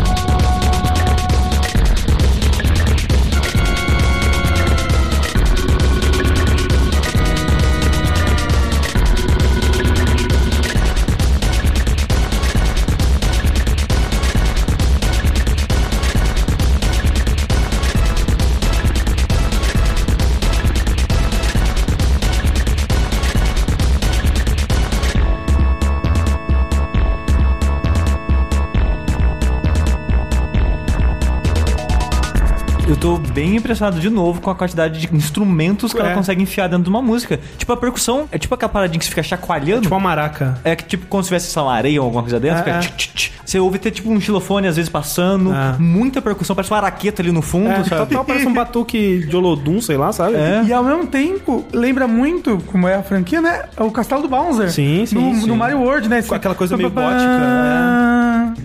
Bem impressionado de novo com a quantidade de instrumentos que É. ela consegue enfiar dentro de uma música. Tipo, a percussão é tipo aquela paradinha que você fica chacoalhando. Tipo uma maraca. É que, tipo, quando se tivesse, uma areia ou alguma coisa dentro, É, fica é. tch, tch, tch. Você ouve ter, tipo, um xilofone às vezes passando, É. muita percussão, parece uma araqueta ali no fundo, É, sabe? total parece um batuque de Olodum, sei lá, sabe? É. E ao mesmo tempo, lembra muito, como é a franquia, né? O Castelo do Bowser. Sim, sim, No, sim. no Mario World, né? Com aquela coisa meio gótica.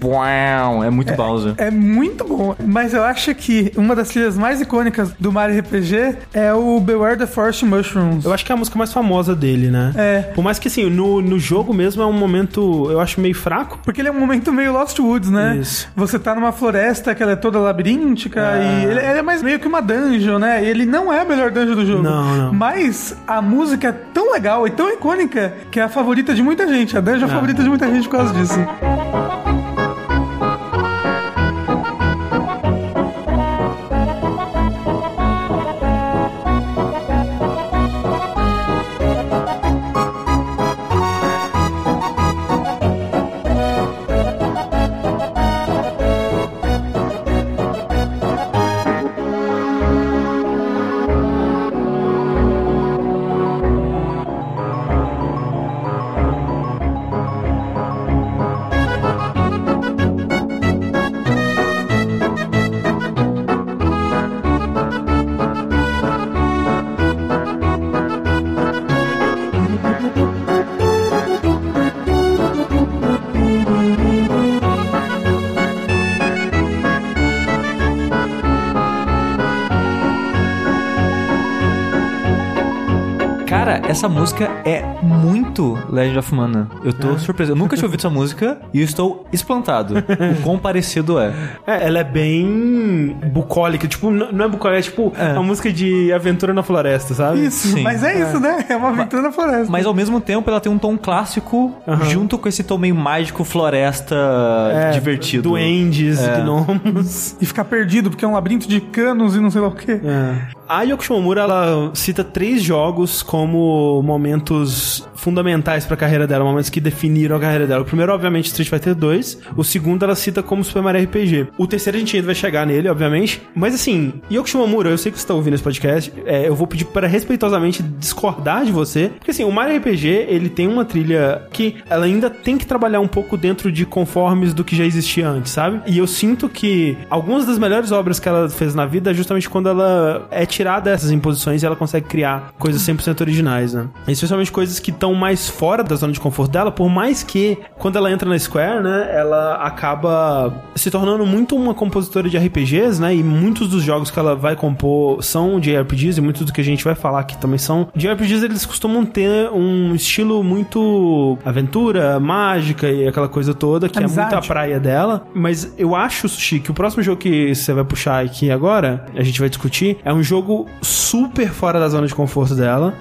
Buau, é muito Bowser. É muito bom. Mas eu acho que uma das trilhas mais icônicas do Mario RPG é o Beware the Forest Mushrooms. Eu acho que é a música mais famosa dele, né? É. Por mais que, assim, no, no jogo mesmo é um momento, eu acho, meio fraco. Porque ele é um momento meio Lost Woods, né? Isso. Você tá numa floresta que ela é toda labiríntica É. e ele, ele é mais meio que uma dungeon, né? E ele não é a melhor dungeon do jogo. Não, não. Mas a música é tão legal e tão icônica que é a favorita de muita gente. A dungeon é a favorita de muita gente por causa disso. Essa música é muito Legend of Mana. Eu tô surpreso. Eu nunca tinha ouvido essa música e eu estou espantado. o quão parecido é. É, ela é bem bucólica, tipo, não é bucólica, é tipo É. uma música de aventura na floresta, sabe? Isso, Sim. mas é isso, né? É uma aventura na floresta. Mas ao mesmo tempo ela tem um tom clássico junto com esse tom meio mágico, floresta É, divertido. Duendes, É. gnomos. E ficar perdido, porque é um labirinto de canos e não sei lá o quê. É. A Yoko Shimomura, ela cita três jogos como momentos fundamentais pra carreira dela, momentos que definiram a carreira dela. O primeiro, obviamente, Street Fighter 2. O segundo, ela cita como Super Mario RPG. O terceiro, a gente ainda vai chegar nele, obviamente. Mas assim, Yoko Shimomura, eu sei que você tá ouvindo esse podcast, é, eu vou pedir para respeitosamente discordar de você. Porque assim, o Mario RPG, ele tem uma trilha que ela ainda tem que trabalhar um pouco dentro de conformes do que já existia antes, sabe? E eu sinto que algumas das melhores obras que ela fez na vida é justamente quando ela é tirada dessas imposições e ela consegue criar coisas 100% originais, né? Especialmente coisas que estão mais fora da zona de conforto dela, por mais que quando ela entra na Square, né, ela acaba se tornando muito uma compositora de RPGs, né? E muitos dos jogos que ela vai compor são de RPGs e muitos do que a gente vai falar aqui também são. De RPGs eles costumam ter um estilo muito aventura, mágica e aquela coisa toda, que é Amizade. muito a praia dela. Mas eu acho, Sushi, que o próximo jogo que você vai puxar aqui agora, a gente vai discutir, é um jogo super fora da zona de conforto dela.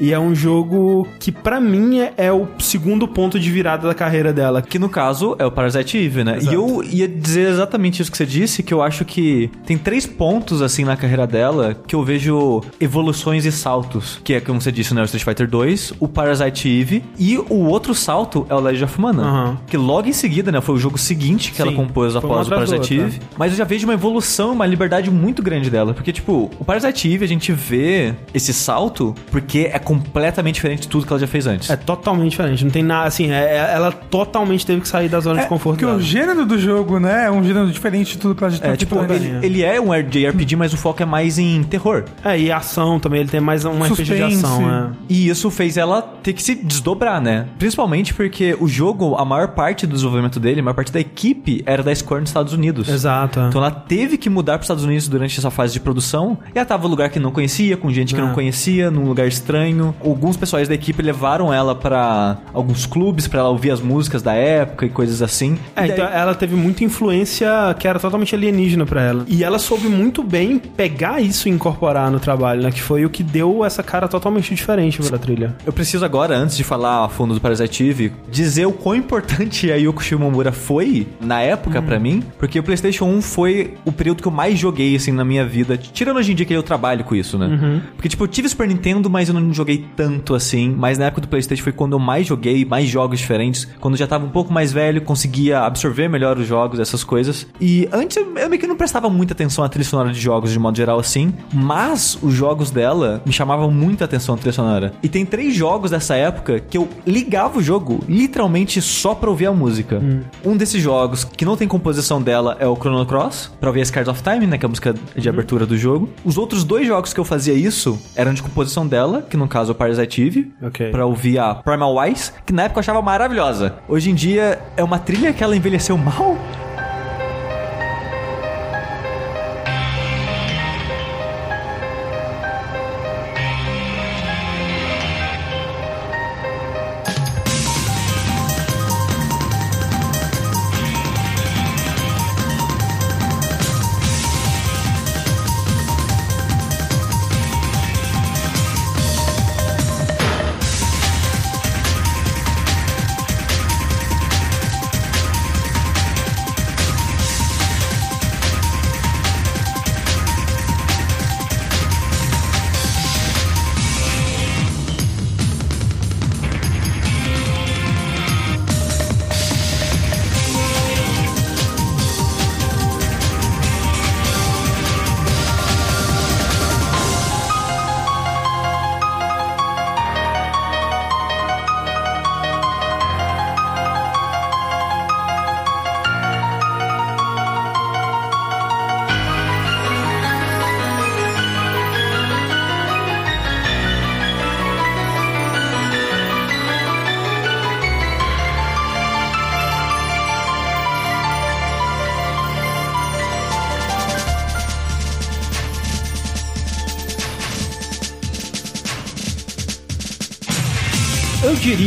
E é um jogo que, pra mim, é, o segundo ponto de virada da carreira dela. Que no caso é o Parasite Eve, né? Exato. E eu ia dizer exatamente isso que você disse, que eu acho que tem três pontos, assim, na carreira dela que eu vejo evoluções e saltos. Que é, como você disse, né? O Street Fighter 2, o Parasite Eve e o outro salto é o Legend of Mana. Aham. Que logo em seguida, né? Foi o jogo seguinte que Sim, ela compôs após o Parasite outra. Eve. Mas eu já vejo uma evolução, uma liberdade muito grande dela. Porque, tipo, o Parasite Eve, a gente vê esse salto porque é completamente diferente de tudo que ela já fez antes. É totalmente diferente. Não tem nada, assim, é- é- ela totalmente teve que sair da zona de conforto porque dela. o gênero do jogo, né, é um gênero diferente de tudo que a gente É, tá tipo, antes. ele, ele é um JRPG, mas o foco é mais em terror. É, e ação também, ele tem mais um RPG de ação, é. E isso fez ela ter que se desdobrar, né? Principalmente porque o jogo, a maior parte do desenvolvimento dele, a maior parte da equipe era da Square nos Estados Unidos. Exato. é. Então ela teve que mudar para os Estados Unidos durante essa fase de produção. E ela tava num lugar que não conhecia, com gente que É. não conhecia, num lugar estranho. Alguns pessoais da equipe levaram ela para alguns clubes para ela ouvir as músicas da época e coisas assim. É, E daí- então ela teve muita influência que era totalmente alienígena pra ela. E ela soube muito bem pegar isso e incorporar no trabalho, né? Que foi o que deu essa cara totalmente diferente pra trilha. Eu preciso agora, antes de falar a fundo do Parasite Eve, dizer o quão importante a Yoko Shimomura foi na época pra mim, porque o PlayStation 1 foi o período que eu mais joguei assim na minha vida, tirando hoje em dia que eu trabalho com isso, né? Porque tipo, eu tive Super Nintendo, mas eu não joguei tanto assim, mas na época época do PlayStation foi quando eu mais joguei, mais jogos diferentes. Quando eu já tava um pouco mais velho, conseguia absorver melhor os jogos, essas coisas. E antes eu meio que não prestava muita atenção à trilha sonora de jogos de modo geral assim, mas os jogos dela me chamavam muita atenção a trilha sonora. E tem três jogos dessa época que eu ligava o jogo literalmente só pra ouvir a música. Hum. Um desses jogos que não tem composição dela é o Chrono Cross, pra ouvir Scars of Time, né, que é a música de hum. abertura do jogo. Os outros dois jogos que eu fazia isso eram de composição dela, que no caso é o Parasite Eve, okay. pra ouvir a Primal Wise, que na época eu achava maravilhosa. Hoje em dia é uma trilha que ela envelheceu mal,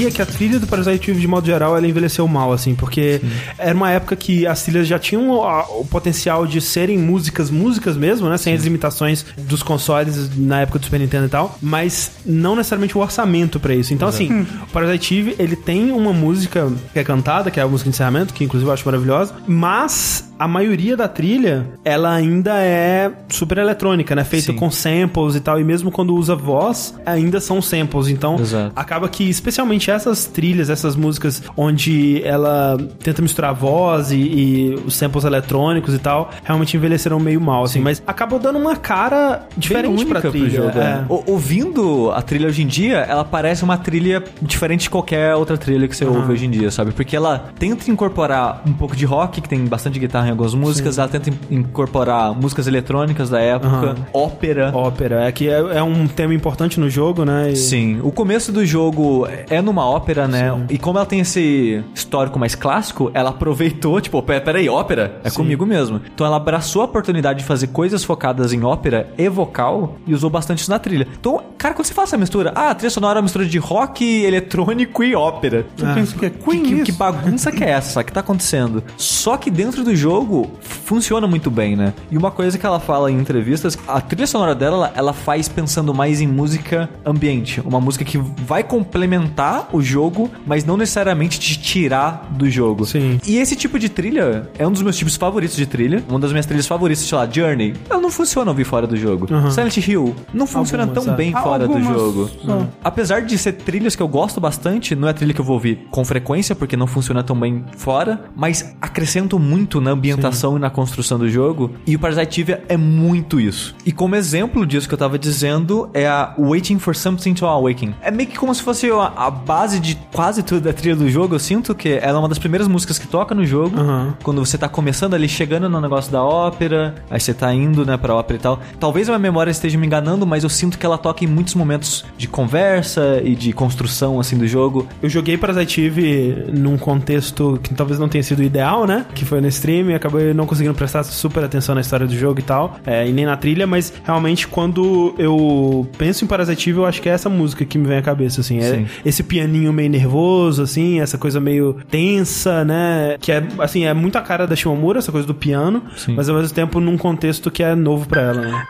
diria que a trilha do Parasite Eve, de modo geral, ela envelheceu mal, assim, porque Sim. era uma época que as trilhas já tinham o, o, potencial de serem músicas, músicas mesmo, né? Sem Sim. as limitações dos consoles na época do Super Nintendo e tal, mas não necessariamente o orçamento para isso. Então, Exato. assim, o Parasite Eve, ele tem uma música que é cantada, que é a música de encerramento, que inclusive eu acho maravilhosa, mas a maioria da trilha, ela ainda é super eletrônica, né? Feita com samples e tal. E mesmo quando usa voz, ainda são samples. Então, Exato. acaba que, especialmente essas trilhas, essas músicas onde ela tenta misturar voz e, e os samples eletrônicos e tal, realmente envelheceram meio mal, assim. Sim. Mas acabou dando uma cara diferente pra trilha. Jogo, é. é. Ouvindo a trilha hoje em dia, ela parece uma trilha diferente de qualquer outra trilha que você uhum. ouve hoje em dia, sabe? Porque ela tenta incorporar um pouco de rock, que tem bastante guitarra em algumas músicas, Sim. ela tenta incorporar músicas eletrônicas da época, uhum. ópera. Ópera, é que é, é, um tema importante no jogo, né? E... Sim, o começo do jogo é numa ópera, né? Sim. E como ela tem esse histórico mais clássico, ela aproveitou, tipo, peraí, ópera? É Sim. comigo mesmo. Então ela abraçou a oportunidade de fazer coisas focadas em ópera e vocal e usou bastante isso na trilha. Então, cara, quando você faz essa mistura, ah, a trilha sonora é uma mistura de rock, eletrônico e ópera. Eu ah. penso que é Queen que, que, que bagunça que é essa? O que tá acontecendo? Só que dentro do jogo funciona muito bem, né? E uma coisa que ela fala em entrevistas, a trilha sonora dela, ela faz pensando mais em música ambiente, uma música que vai complementar o jogo, mas não necessariamente te tirar do jogo. Sim. E esse tipo de trilha é um dos meus tipos favoritos de trilha, uma das minhas trilhas favoritas, sei lá, Journey. Ela não funciona ouvir fora do jogo. Uhum. Silent Hill não funciona Algumas, tão é. bem fora Algumas, do jogo. Uhum. Apesar de ser trilhas que eu gosto bastante, não é trilha que eu vou ouvir com frequência, porque não funciona tão bem fora, mas acrescento muito na ambientação ambientação Sim. e na construção do jogo. E o Parasite Eve é muito isso. E como exemplo disso que eu tava dizendo é a Waiting for Something to Awaken. É meio que como se fosse a, a base de quase tudo da trilha do jogo. Eu sinto que ela é uma das primeiras músicas que toca no jogo. Uhum. Quando você tá começando ali, chegando no negócio da ópera, aí você tá indo, né, pra ópera e tal. Talvez a minha memória esteja me enganando, mas eu sinto que ela toca em muitos momentos de conversa e de construção, assim, do jogo. Eu joguei Parasite Eve num contexto que talvez não tenha sido ideal, né? Que foi no stream, acabou acabei não conseguindo prestar super atenção na história do jogo e tal, é, e nem na trilha, mas realmente quando eu penso em Parasite eu acho que é essa música que me vem à cabeça, assim. É esse pianinho meio nervoso, assim, essa coisa meio tensa, né? Que é, assim, é muito a cara da Shimomura, essa coisa do piano, Sim. mas ao mesmo tempo num contexto que é novo para ela, né?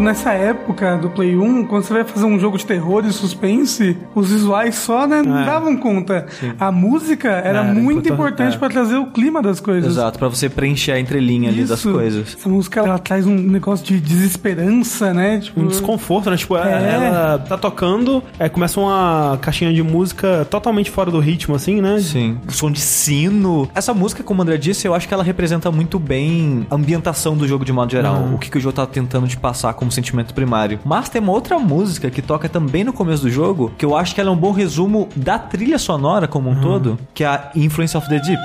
Tipo, nessa época do Play 1, quando você vai fazer um jogo de terror e suspense, os visuais só, né, não É. davam conta. A música era Era muito importante, importante é. pra trazer o clima das coisas. Exato, pra você preencher a entrelinha ali das Isso. coisas. Essa música, ela traz um negócio de desesperança, né? Tipo, Um desconforto, né? Tipo, É. ela tá tocando, aí começa uma caixinha de música totalmente fora do ritmo, assim, né? Sim. O som de sino. Essa música, como o André disse, eu acho que ela representa muito bem a ambientação do jogo de modo geral. O que, que o jogo tá tentando te passar como sentimento primário. Mas tem uma outra música que toca também no começo do jogo, que eu acho que ela é um bom resumo da trilha sonora como um todo, que é a Influence of the Deep.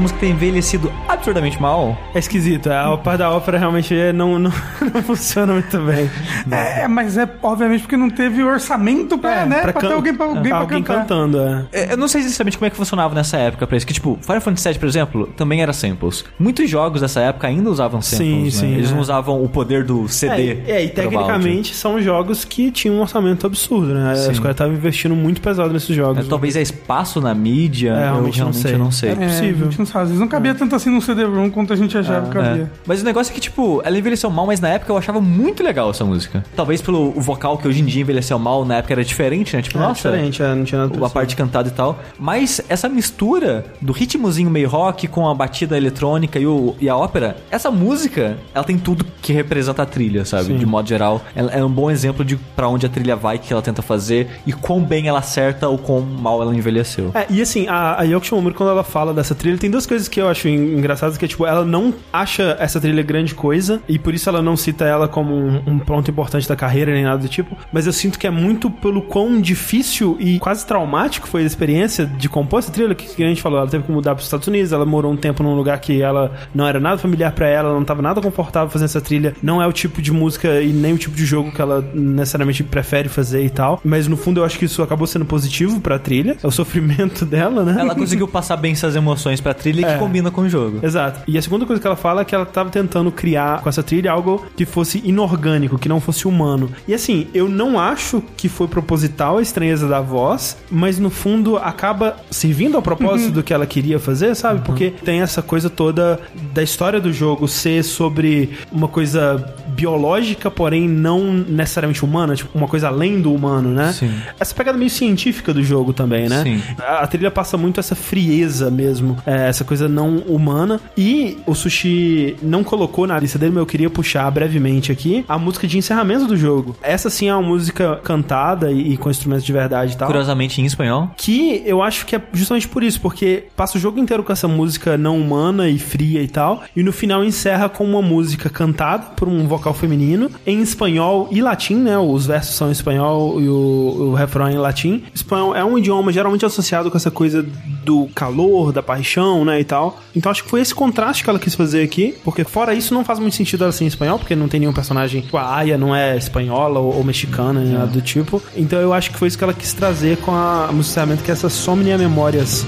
Música ter envelhecido absurdamente mal, É esquisito. A parte da ópera realmente não, não, não funciona muito bem. É, mas é obviamente porque não teve orçamento pra, É, né, pra, can- ter alguém pra, alguém pra alguém cantar. cantando, é. É, Eu não sei exatamente como é que funcionava nessa época pra isso. Que, tipo, Final Fantasy VII, por exemplo, também era samples. Muitos jogos dessa época ainda usavam samples, Sim, né? sim, Eles é. não usavam o poder do CD. É, é, e tecnicamente são jogos que tinham um orçamento absurdo, né? Sim. Os caras estavam investindo muito pesado nesses jogos. É, talvez é espaço na mídia. É, eu realmente não sei. não sei. É É, possível. a gente não sabe. Às vezes não cabia tanto assim no CD-ROM quanto a gente achava que cabia. É. Mas o negócio é que, tipo, ela envelheceu mal, mas na época eu achava muito legal essa música. Talvez pelo vocal que hoje em dia envelheceu mal, na época era diferente, né? Tipo, É nossa, diferente, é, não tinha nada a parte cantada e tal. Mas essa mistura do ritmozinho meio rock com a batida eletrônica e, o, e a ópera, essa música, ela tem tudo que representa a trilha, sabe? Sim. De modo geral. Ela é um bom exemplo de pra onde a trilha vai, que ela tenta fazer e quão bem ela acerta ou quão mal ela envelheceu. É, e assim, a, a Yoko Shimomura, quando ela fala dessa trilha, tem duas coisas que eu acho en- engraçadas, que é, tipo, ela não acha essa trilha grande coisa, e por isso ela não cita ela como um, um ponto importante da carreira, nem nada do tipo, mas eu sinto que é muito pelo quão difícil e quase traumático foi a experiência de compor essa trilha, que, que a gente falou, ela teve que mudar para os Estados Unidos, ela morou um tempo num lugar que ela não era nada familiar pra ela, não tava nada confortável fazendo essa trilha, não é o tipo de música e nem o tipo de jogo que ela necessariamente prefere fazer e tal, mas no fundo eu acho que isso acabou sendo positivo pra trilha, é o sofrimento dela, né? Ela conseguiu passar bem essas emoções pra trilha É. que combina com o jogo. Exato. E a segunda coisa que ela fala é que ela tava tentando criar com essa trilha algo que fosse inorgânico, que não fosse humano. E assim, eu não acho que foi proposital a estranheza da voz, mas no fundo acaba servindo ao propósito do que ela queria fazer, sabe? Porque tem essa coisa toda da história do jogo ser sobre uma coisa biológica, porém não necessariamente humana, tipo uma coisa além do humano, né? Sim. Essa pegada meio científica do jogo também, né? Sim. A, a trilha passa muito essa frieza mesmo, é, essa coisa não humana. E o Sushi não colocou na lista dele, mas eu queria puxar brevemente aqui a música de encerramento do jogo. Essa sim é uma música cantada e, e com instrumentos de verdade e tal. Curiosamente em espanhol. Que eu acho que é justamente por isso, porque passa o jogo inteiro com essa música não humana e fria e tal, e no final encerra com uma música cantada por um vocal feminino, em espanhol e latim, né? Os versos são em espanhol e o, o refrão é em latim. Espanhol é um idioma geralmente associado com essa coisa do calor, da paixão, né, e tal. Então acho que foi esse contraste que ela quis fazer aqui, porque fora isso não faz muito sentido ela ser em espanhol, porque não tem nenhum personagem, tipo, a Aya não é espanhola ou, ou mexicana, nem nada do tipo. Então eu acho que foi isso que ela quis trazer com a música que é essa Somnia Memórias.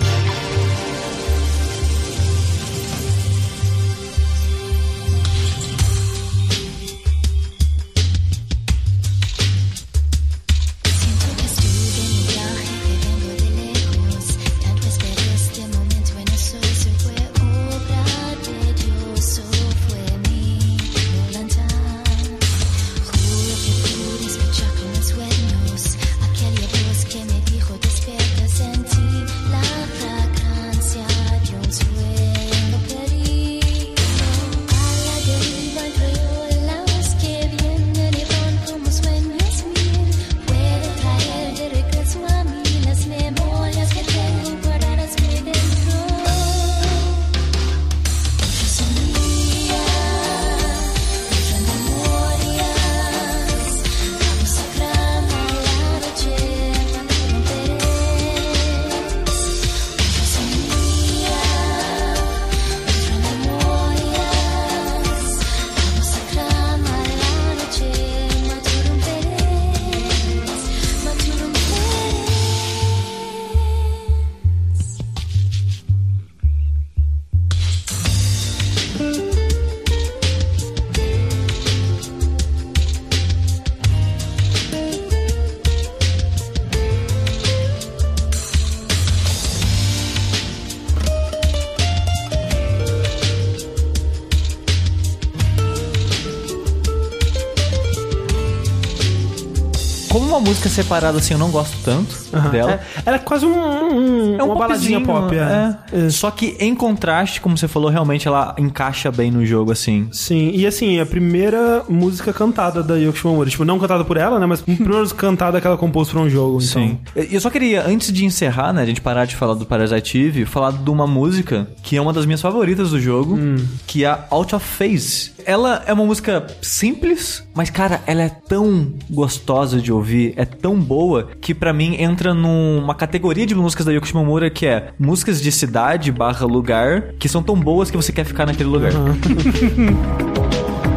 Separada assim, eu não gosto tanto Aham. dela. É, ela é quase um, um- É um uma baladinha pop, é. é. Só que em contraste, como você falou, realmente ela encaixa bem no jogo, assim. Sim, e assim, a primeira música cantada da Yoko Shimomura. Tipo, não cantada por ela, né? Mas a primeira cantada que ela compôs pra um jogo. Então. Sim. Eu só queria, antes de encerrar, né, a gente parar de falar do Parasite Eve, falar de uma música que é uma das minhas favoritas do jogo, que é a Out of Phase. Ela é uma música simples, mas cara, ela é tão gostosa de ouvir, é tão boa, que pra mim entra numa categoria de músicas da Yoko Shimomura que é músicas de cidade barra lugar, que são tão boas que você quer ficar naquele lugar. Ela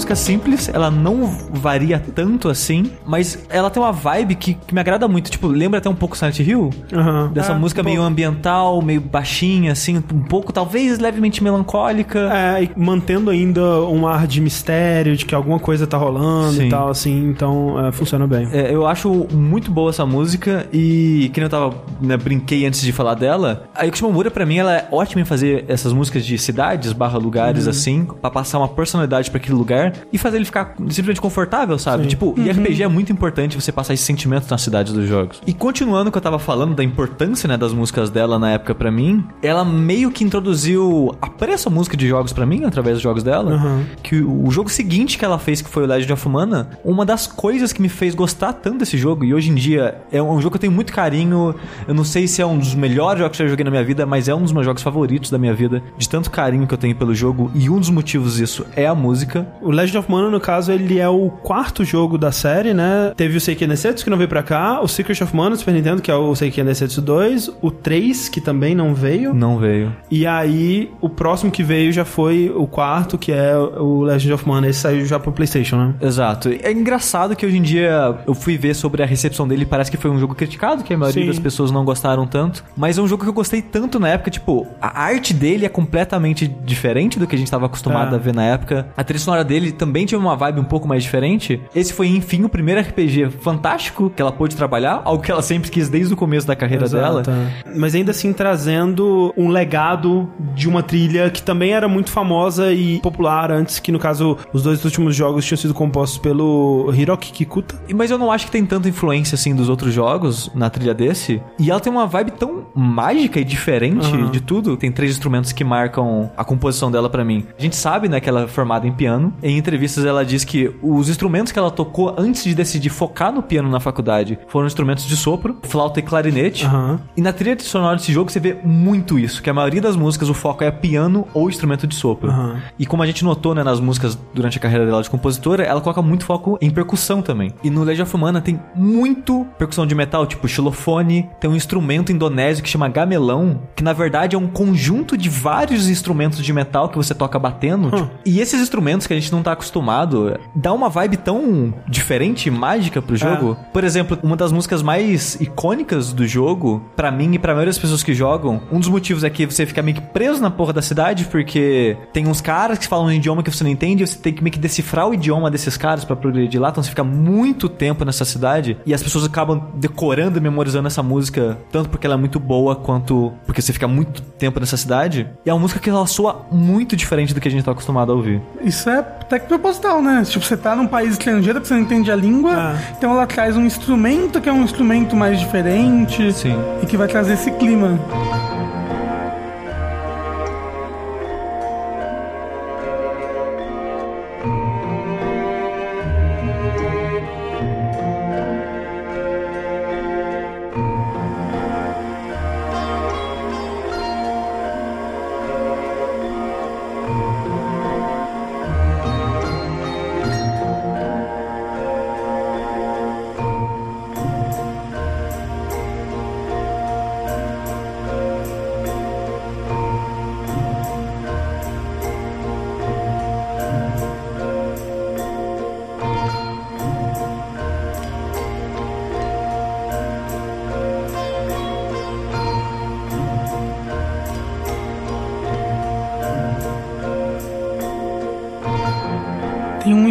música simples, ela não varia tanto assim, mas ela tem uma vibe que, que me agrada muito. Tipo, lembra até um pouco Silent Hill? Aham. Dessa É, música meio ambiental, meio baixinha, assim, um pouco, talvez levemente melancólica. É, e mantendo ainda um ar de mistério, de que alguma coisa tá rolando Sim. e tal, assim, então é, funciona bem. É, eu acho muito boa essa música e que nem eu tava, né, brinquei antes de falar dela. A Yoko Shimomura, pra mim, ela é ótima em fazer essas músicas de cidades barra lugares, Uhum. assim, pra passar uma personalidade pra aquele lugar e fazer ele ficar simplesmente confortável, sabe? Sim. Tipo, Uhum. e RPG é muito importante você passar esse sentimento nas cidades dos jogos. E continuando o que eu tava falando da importância, né, das músicas dela na época pra mim, ela meio que introduziu apreço à música de jogos pra mim, através dos jogos dela, Uhum. que o o jogo seguinte que ela fez, que foi o Legend of Mana, uma das coisas que me fez gostar tanto desse jogo, e hoje em dia é um jogo que eu tenho muito carinho, eu não sei se é um dos melhores jogos que eu já joguei na minha vida, mas é um dos meus jogos favoritos da minha vida, de tanto carinho que eu tenho pelo jogo, e um dos motivos disso é a música. O Legend of Mana, no caso, ele é o quarto jogo da série, né? Teve o Seiken Densetsu, que não veio pra cá, o Secret of Mana Super Nintendo, que é o Seiken Densetsu 2, o 3, que também não veio, Não veio. e aí o próximo que veio já foi o quarto, que é o Legend of Mana, esse saiu já pro Playstation, né? Exato. É engraçado que hoje em dia eu fui ver sobre a recepção dele, parece que foi um jogo criticado, que a maioria Sim. das pessoas não gostaram tanto. Mas é um jogo que eu gostei tanto na época, tipo, a arte dele é completamente diferente do que a gente tava acostumado É. a ver na época. A trilha sonora dele também tinha uma vibe um pouco mais diferente. Esse foi, enfim, o primeiro RPG fantástico que ela pôde trabalhar, algo que ela sempre quis desde o começo da carreira dela. Exato, é. Mas ainda assim trazendo um legado de uma trilha que também era muito famosa e popular antes, que no caso os dois últimos jogos tinham sido compostos pelo Hiroki Kikuta. E- Mas eu não acho que tem tanta influência assim dos outros jogos na trilha desse. E ela tem uma vibe tão mágica e diferente Aham. de tudo. Tem três instrumentos que marcam a composição dela pra mim. A gente sabe, né, que ela é formada em piano. Em entrevistas ela diz que os instrumentos que ela tocou antes de decidir focar no piano na faculdade foram instrumentos de sopro, flauta e clarinete. Aham. E na trilha sonora desse jogo você vê muito isso, que a maioria das músicas o foco é piano ou instrumento de sopro. Aham. E como a gente notou, né, nas músicas durante a carreira dela de compositora, ela coloca muito foco em percussão também. E no Legend of Mana tem muito percussão de metal, tipo xilofone, tem um instrumento indonésio que chama gamelão, que na verdade é um conjunto de vários instrumentos de metal que você toca batendo. tipo, e esses instrumentos que a gente não tá acostumado, dá uma vibe tão diferente e mágica pro jogo. Por exemplo, uma das músicas mais icônicas do jogo, pra mim e pra maioria das pessoas que jogam, um dos motivos é que você fica meio que preso na porra da cidade, porque tem uns caras que falam um idioma que você não entende, e você tem que meio que decifrar o idioma desses caras pra progredir lá, então você fica muito tempo nessa cidade, e as pessoas acabam decorando e memorizando essa música, tanto porque ela é muito boa, quanto porque você fica muito tempo nessa cidade. E é uma música que ela soa muito diferente do que a gente tá acostumado a ouvir. Isso é até que proposital, né? Tipo, você tá num país estrangeiro que você não entende a língua, Ah. então ela traz um instrumento que é um instrumento mais diferente Sim. e que vai trazer esse clima.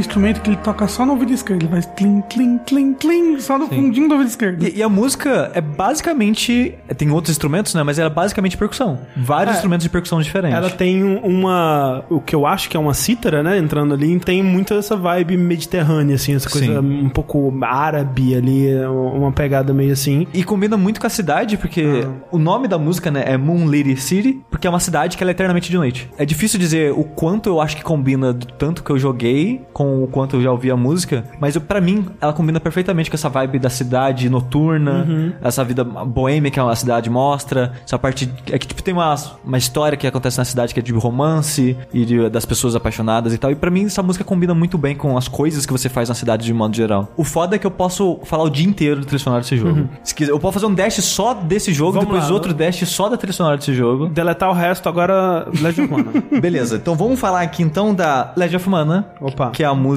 Instrumento que ele toca só no ouvido esquerdo. Ele faz clim, clim, clim, clim, só no fundinho do ouvido esquerdo. E, e a música é basicamente. Tem outros instrumentos, né? Mas ela é basicamente percussão. Vários É. instrumentos de percussão diferentes. Ela tem um- uma. O que eu acho que é uma cítara, né? Entrando ali. Tem muito essa vibe mediterrânea, assim. Essa coisa Sim. um pouco árabe ali. Uma pegada meio assim. E combina muito com a cidade, porque o nome da música, né, é Moon Lady City, porque é uma cidade que ela é eternamente de noite. É difícil dizer o quanto eu acho que combina do tanto que eu joguei com o quanto eu já ouvi a música, mas para mim ela combina perfeitamente com essa vibe da cidade noturna, essa vida boêmia que a cidade mostra, essa parte é que tipo tem uma, uma história que acontece na cidade que é de romance e de- das pessoas apaixonadas e tal. E pra mim essa música combina muito bem com as coisas que você faz na cidade de modo geral. O foda é que eu posso falar o dia inteiro do trilha sonora desse jogo. Se quiser, eu posso fazer um dash só desse jogo, Vamos depois lá. outro dash só da trilha sonora desse jogo. Deletar o resto agora. Legend of Mana. Beleza, então vamos falar aqui então da Legend of Mana, Opa. que é a música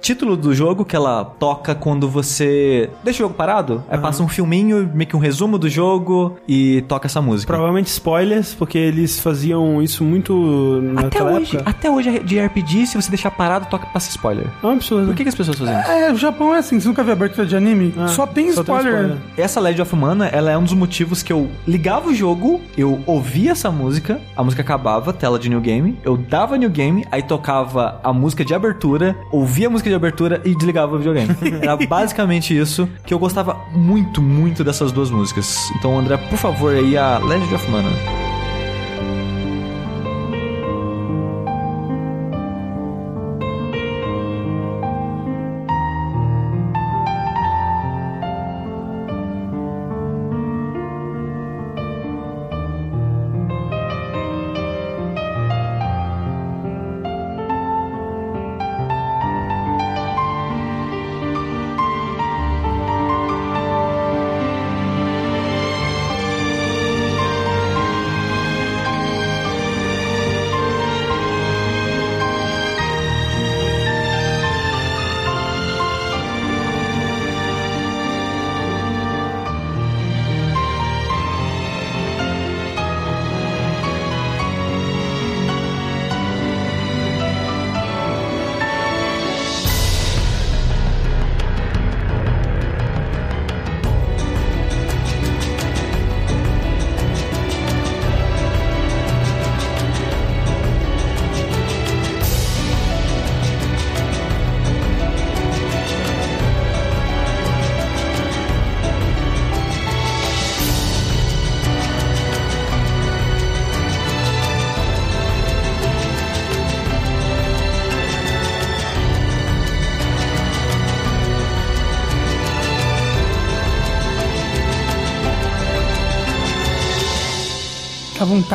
título do jogo que ela toca quando você deixa o jogo parado, aí passa um filminho, meio que um resumo do jogo e toca essa música. Provavelmente spoilers, porque eles faziam isso muito Até naquela hoje, época. até hoje de RPG, se você deixar parado, toca passa spoiler. É um absurdo. Por que, que as pessoas fazem isso? É, o Japão é assim, você nunca viu abertura de anime? Ah, só tem só tem spoiler. spoiler. Essa Legend of Mana, ela é um dos motivos que eu ligava o jogo, eu ouvia essa música, a música acabava, tela de New Game, eu dava New Game, aí tocava a música de abertura, ouvia a música de abertura e desligava o videogame. Era basicamente isso, que eu gostava muito, muito dessas duas músicas. Então, André, por favor, aí a Legend of Mana.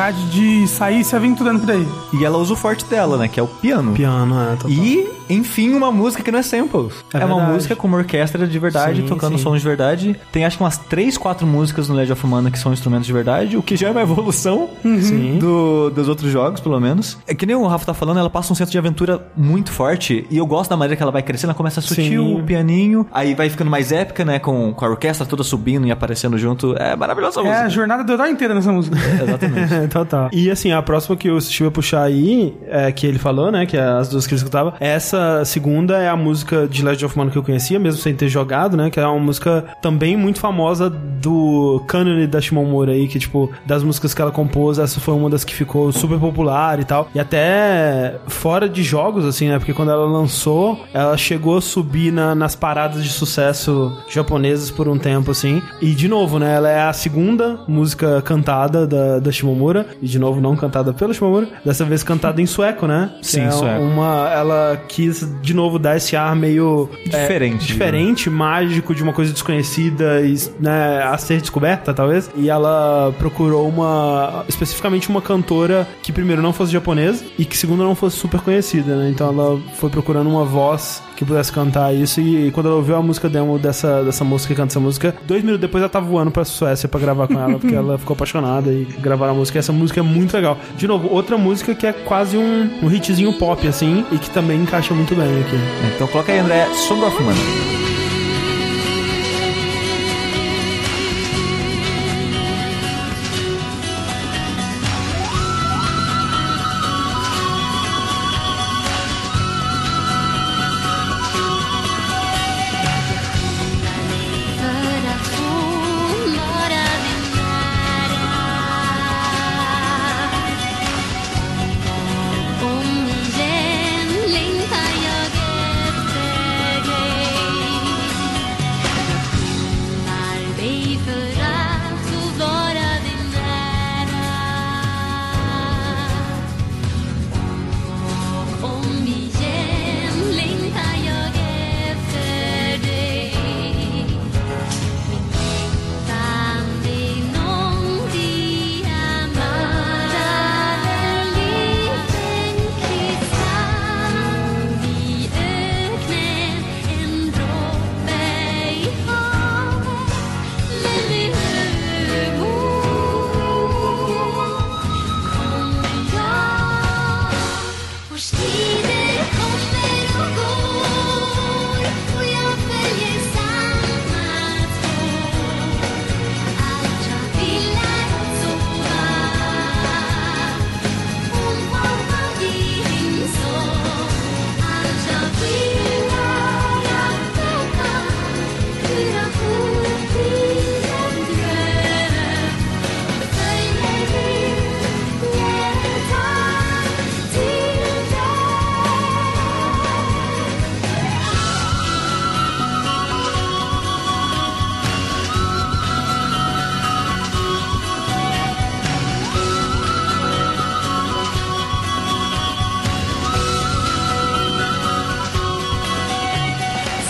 Vontade de sair se aventurando por aí. E ela usa o forte dela, né? Que é o piano. Piano, é, total. E, enfim, uma música que não é samples. É É, uma música com uma orquestra de verdade, Sim, tocando sim. sons de verdade. Tem acho que umas 3, 4 músicas no Legend of Mana que são instrumentos de verdade, o que já é uma evolução Sim. do- dos outros jogos, pelo menos. É que nem o Rafa tá falando, ela passa um centro de aventura muito forte. E eu gosto da maneira que ela vai crescendo. Ela começa sutil, Sim. o pianinho. Aí vai ficando mais épica, né? Com, com a orquestra toda subindo e aparecendo junto. É maravilhosa a É a música. jornada do herói inteira nessa música. Exatamente. Total. E assim, a próxima que o Steve vai puxar aí, é, que ele falou, né? Que é as duas que ele escutava. Essa segunda é a música de Legend of Mana que eu conhecia, mesmo sem ter jogado, né? Que é uma música também muito famosa do cânone da Shimomura aí, que, tipo, das músicas que ela compôs, essa foi uma das que ficou super popular e tal. E até fora de jogos, assim, né? Porque quando ela lançou, ela chegou a subir na- nas paradas de sucesso japonesas por um tempo, assim. E, de novo, né? Ela é a segunda música cantada da, da Shimomura. E, de novo, não cantada pela Shimomura. Dessa vez cantada em sueco, né? Sim, é sueco. Uma, ela quis, de novo, dar esse ar meio... é, Diferente. diferente, mágico, de uma coisa desconhecida e, né, a ser descoberta, talvez. E ela procurou uma... Especificamente uma cantora que, primeiro, não fosse japonesa e que, segundo, não fosse super conhecida, né? Então ela foi procurando uma voz que pudesse cantar isso e quando ela ouviu a música demo dessa, dessa moça que canta essa música, dois minutos depois ela tava voando pra Suécia pra gravar com ela, porque ela ficou apaixonada e gravaram a música. E essa música é muito legal. De novo, outra música que é quase um, um hitzinho pop, assim, e que também encaixa muito bem aqui. Então coloca aí, André, Song of Mana.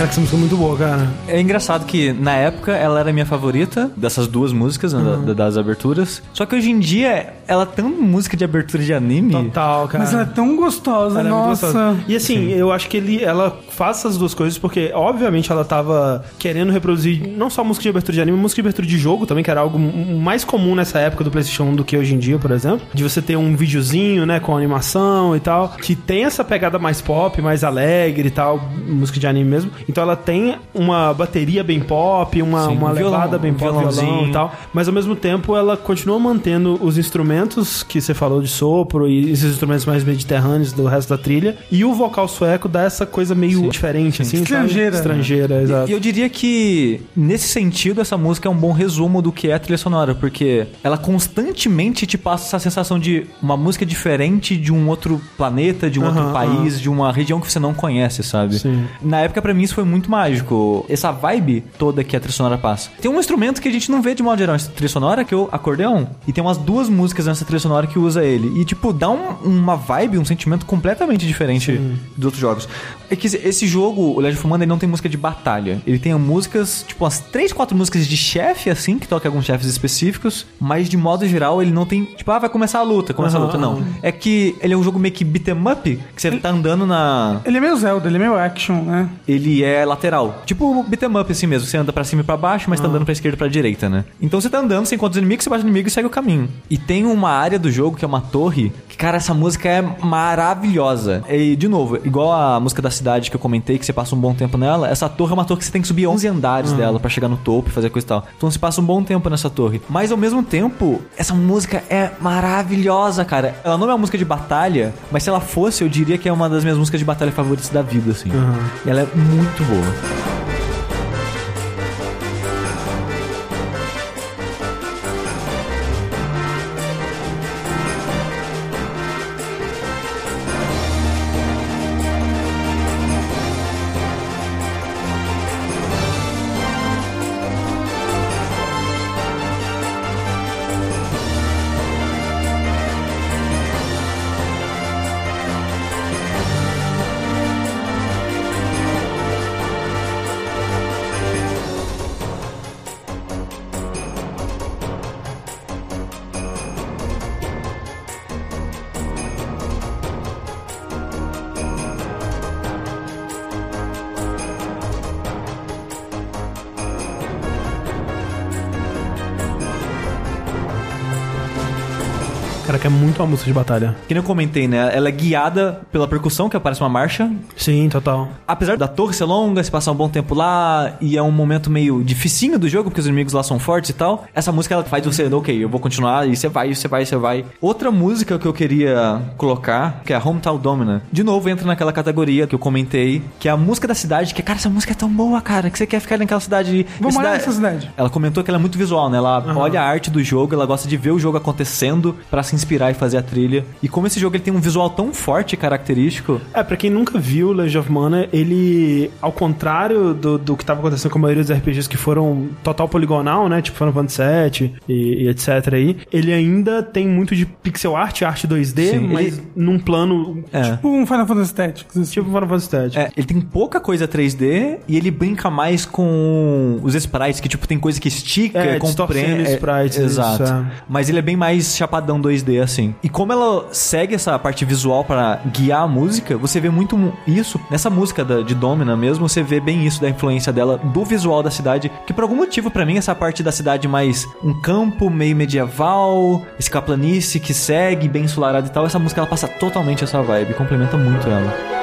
Cara, essa música é muito boa, cara. É engraçado que na época ela era a minha favorita dessas duas músicas, né, da- das aberturas. Só que hoje em dia ela é tão música de abertura de anime. Total, cara. Mas ela é tão gostosa, Ela é nossa. gostosa. E assim, eu acho que ele, ela faz essas duas coisas porque, obviamente, ela tava querendo reproduzir não só música de abertura de anime, mas música de abertura de jogo também, que era algo mais comum nessa época do PlayStation 1 do que hoje em dia, por exemplo. De você ter um videozinho, né, com animação e tal, que tem essa pegada mais pop, mais alegre e tal, música de anime mesmo. Então ela tem uma bateria bem pop, uma, Sim, uma um violão, levada bem um pop, violão e tal. Mas ao mesmo tempo ela continua mantendo os instrumentos que você falou de sopro e esses instrumentos mais mediterrâneos do resto da trilha. E o vocal sueco dá essa coisa meio diferente, assim, sabe? Estrangeira. Estrangeira, exato. E eu diria que, nesse sentido, essa música é um bom resumo do que é a trilha sonora, porque ela constantemente te passa essa sensação de uma música diferente de um outro planeta, de um Aham, outro país, de uma região que você não conhece, sabe? Sim. Na época, pra mim, isso foi muito mágico. Essa vibe toda que a trilha sonora passa. Tem um instrumento que a gente não vê de modo geral em trilha sonora, que é o acordeão. E tem umas duas músicas nessa trilha sonora que usa ele. E, tipo, dá um- uma vibe, um sentimento completamente diferente dos outros jogos. É que esse- jogo, o Legend of Mana, ele não tem música de batalha. Ele tem músicas, tipo, umas 3, 4 músicas de chefe, assim, que toca alguns chefes específicos. Mas, de modo geral, ele não tem, tipo, ah, vai começar a luta, começa a Aham, luta. Não. É que ele é um jogo meio que beat'em up, que você tá andando na... Ele é meio Zelda, ele é meio action, né? Ele é lateral. Tipo o beat'em up assim mesmo. Você anda pra cima e pra baixo, mas tá andando pra esquerda e pra direita, né? Então você tá andando, você encontra os inimigos, você bate no inimigo e segue o caminho. E tem uma área do jogo que é uma torre, que, cara, essa música é maravilhosa. E, de novo, igual a música da cidade que eu comentei, que você passa um bom tempo nela, essa torre é uma torre que você tem que subir 11 andares dela pra chegar no topo e fazer coisa e tal. Então você passa um bom tempo nessa torre. Mas ao mesmo tempo, essa música é maravilhosa, cara. Ela não é uma música de batalha, mas se ela fosse, eu diria que é uma das minhas músicas de batalha favoritas da vida, assim. E ela é muito boa. Uma música de batalha. Que nem eu comentei, né? Ela é guiada pela percussão, que aparece uma marcha. Sim, total. Apesar da torre ser longa, se passar um bom tempo lá, e é um momento meio dificinho do jogo, porque os inimigos lá são fortes e tal, essa música ela faz você, ok, eu vou continuar, e você vai, você vai, você vai. Outra música que eu queria colocar, que é a Hometown Domina, de novo entra naquela categoria que eu comentei, que é a música da cidade, que, cara, essa música é tão boa, cara, que você quer ficar naquela cidade. Vamos cidade- nessa cidade. ela comentou que ela é muito visual, né? Ela olha a arte do jogo, ela gosta de ver o jogo acontecendo pra se inspirar e fazer a trilha. E como esse jogo ele tem um visual tão forte e característico, É, pra quem nunca viu Legend of Mana, ele, ao contrário do, do que tava acontecendo com a maioria dos RPGs que foram total poligonal, né? Tipo Final Fantasy VII e, e etc aí, ele ainda tem muito de pixel art, arte 2D, Sim, mas ele- num plano é. Tipo um Final Fantasy Tactics. assim. tipo Final Fantasy VII. É, ele tem pouca coisa 3D e ele brinca mais com os sprites, que tipo, tem coisa que estica, É, compreende. distorcendo sprites, Exato. isso, é. Mas ele é bem mais chapadão 2D, assim. E como ela segue essa parte visual pra guiar a música, você vê muito mu- isso nessa música da- de Domina mesmo, você vê bem isso da influência dela, do visual da cidade, que por algum motivo, pra mim, essa parte da cidade mais um campo meio medieval, esse caplanice que segue, bem ensolarado e tal, essa música ela passa totalmente essa vibe, complementa muito ela.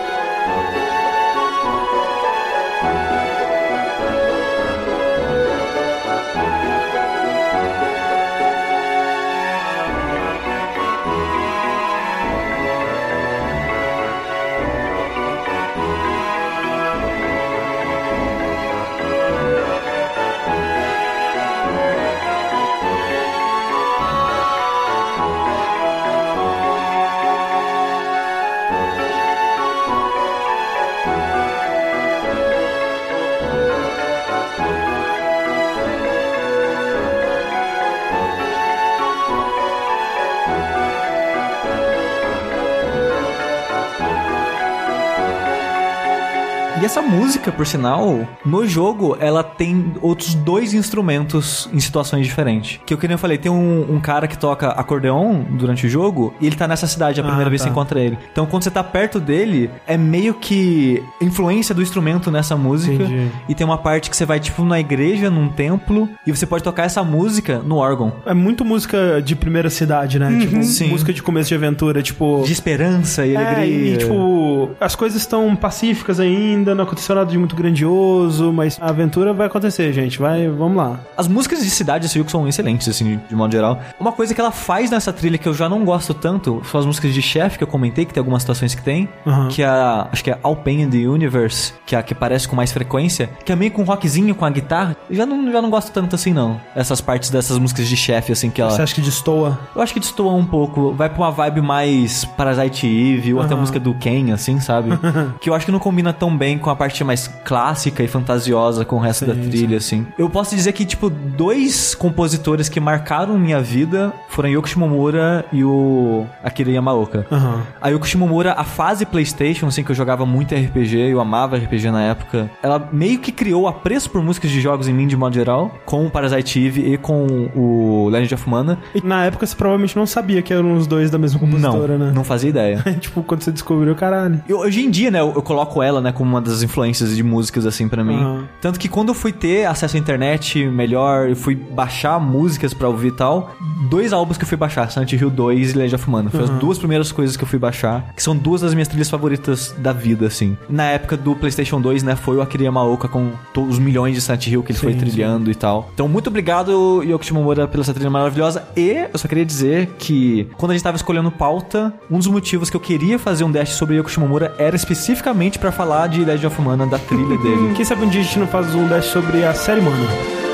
Música, por sinal, no jogo, ela tem outros dois instrumentos em situações diferentes. Que eu que nem eu falei, tem um, um cara que toca acordeon durante o jogo e ele tá nessa cidade a primeira Ah, vez que tá. você encontra ele. Então quando você tá perto dele, é meio que influência do instrumento nessa música. Entendi. E tem uma parte que você vai, tipo, na igreja, num templo, e você pode tocar essa música no órgão. É muito música de primeira cidade, né? Tipo, Sim. música de começo de aventura, tipo... De esperança e É, alegria. e tipo, as coisas estão pacíficas ainda, não aconteceu nada de muito grandioso, mas a aventura vai acontecer, gente. Vai, vamos lá. As músicas de cidade jogo são excelentes, assim, de modo geral. Uma coisa que ela faz nessa trilha que eu já não gosto tanto são as músicas de chefe que eu comentei, que tem algumas situações que tem. Aham. Que é a. Acho que é All Pain in the Universe, que é a que aparece com mais frequência. Que é meio com um rockzinho com a guitarra. Eu já não, já não gosto tanto assim, não. Essas partes dessas músicas de chefe, assim, que ela. Você acha que destoa? Eu acho que destoa um pouco. Vai pra uma vibe mais Parasite Eve, ou até a música do Ken, assim, sabe? que eu acho que não combina tão bem com a parte mais clássica e fantasiosa com o resto da trilha, assim. Eu posso dizer que, tipo, dois compositores que marcaram minha vida foram Yoko Shimomura e o Akira Yamaoka. Aham. A Yoko Shimomura, a fase PlayStation, assim, que eu jogava muito RPG, eu amava RPG na época, ela meio que criou apreço por músicas de jogos em mim de modo geral, com o Parasite Eve e com o Legend of Mana. E na época você provavelmente não sabia que eram os dois da mesma compositora, não, né? não fazia ideia. tipo, quando você descobriu, caralho. Eu- hoje em dia, né, eu, eu coloco ela, né, como uma das influências de músicas, assim, pra mim. Aham. Tanto que quando eu fui ter acesso à internet melhor, eu fui baixar músicas pra ouvir e tal, dois álbuns que eu fui baixar, Silent Hill 2 e Legend of Mana. Foi as duas primeiras coisas que eu fui baixar, que são duas das minhas trilhas favoritas da vida, assim. Na época do PlayStation 2, né, foi o Akira Yamaoka com todos os milhões de Silent Hill que ele foi Sim, trilhando e tal. Então, muito obrigado, Yoko Shimomura, pela essa trilha maravilhosa. E eu só queria dizer que, quando a gente tava escolhendo pauta, um dos motivos que eu queria fazer um dash sobre Yoko Shimomura era especificamente pra falar de Legend of Mana, da trilha dele. Quem sabe um dia a gente não faz um dash sobre a série Mana.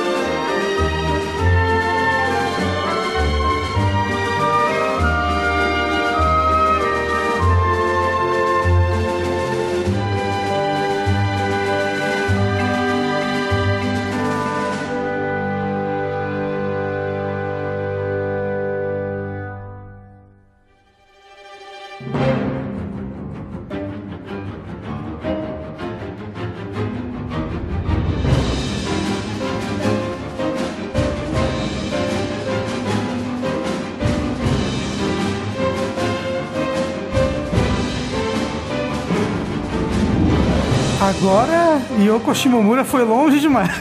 Agora, Yoko Shimomura foi longe demais.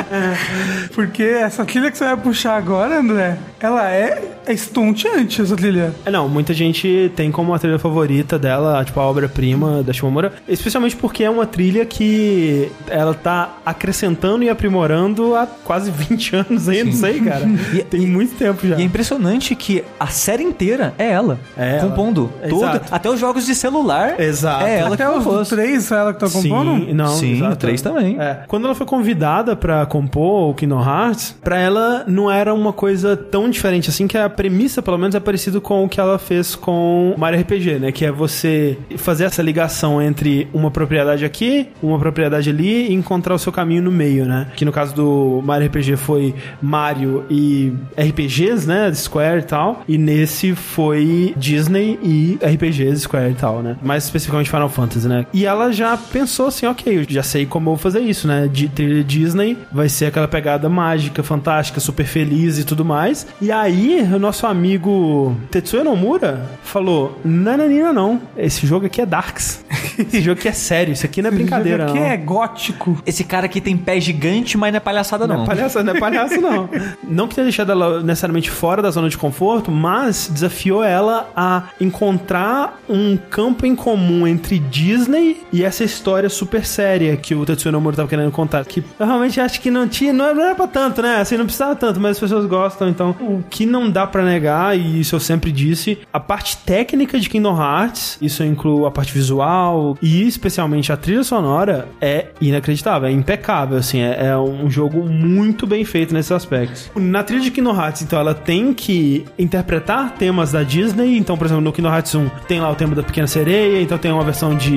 Porque essa trilha que você vai puxar agora, André, ela é estonteante, essa trilha. É, não, muita gente tem como a trilha favorita dela, tipo, a obra-prima da Shimomura, especialmente porque é uma trilha que ela tá acrescentando e aprimorando há quase 20 anos aí, não sei, cara. E- tem muito tempo já. E é impressionante que a série inteira é ela, É ela. compondo. Toda, Exato. até os jogos de celular. Exato. É ela Até que os compôs. três, ela que tá compondo? Sim, não, Sim, exato. o três também. É. Quando ela foi convidada pra compor o Kingdom Hearts, pra ela não era uma coisa tão diferente assim, que a premissa, pelo menos, é parecido com o que ela fez com Mario RPG, né? Que é você fazer essa ligação entre uma propriedade aqui, uma propriedade ali e encontrar o seu caminho no meio, né? Que no caso do Mario RPG foi Mario e RPGs, né? Square e tal. E nesse foi Disney e RPGs Square e tal, né? Mais especificamente Final Fantasy, né? E ela já pensou assim, ok, eu já sei como eu vou fazer isso, né? De trilha Disney vai ser aquela pegada mágica, fantástica, super feliz e tudo mais. E aí, o nosso amigo Tetsuya Nomura falou: Nananina, não. Esse jogo aqui é Darks. Esse jogo aqui é sério, isso aqui não é brincadeira, Porque não. é gótico. Esse cara aqui tem pé gigante, mas não é palhaçada, não. Não é palhaço, não é palhaço, não. Não que tenha deixado ela necessariamente fora da zona de conforto, mas desafiou ela a encontrar um campo em comum entre Disney e essa história super séria que o Tetsuya Nomura tava querendo contar. Que eu realmente acho que não tinha, não era, não era pra tanto, né? Assim, não precisava tanto, mas as pessoas gostam, então o que não dá pra negar, e isso eu sempre disse, a parte técnica de Kingdom Hearts, isso inclui a parte visual e especialmente a trilha sonora, é inacreditável, é impecável, assim, é, é um jogo muito bem feito nesses aspectos. Na trilha de Kingdom Hearts, então, ela tem que interpretar temas da Disney, então, por exemplo, no Kingdom Hearts 1 tem lá o tema da Pequena Sereia, então tem uma versão de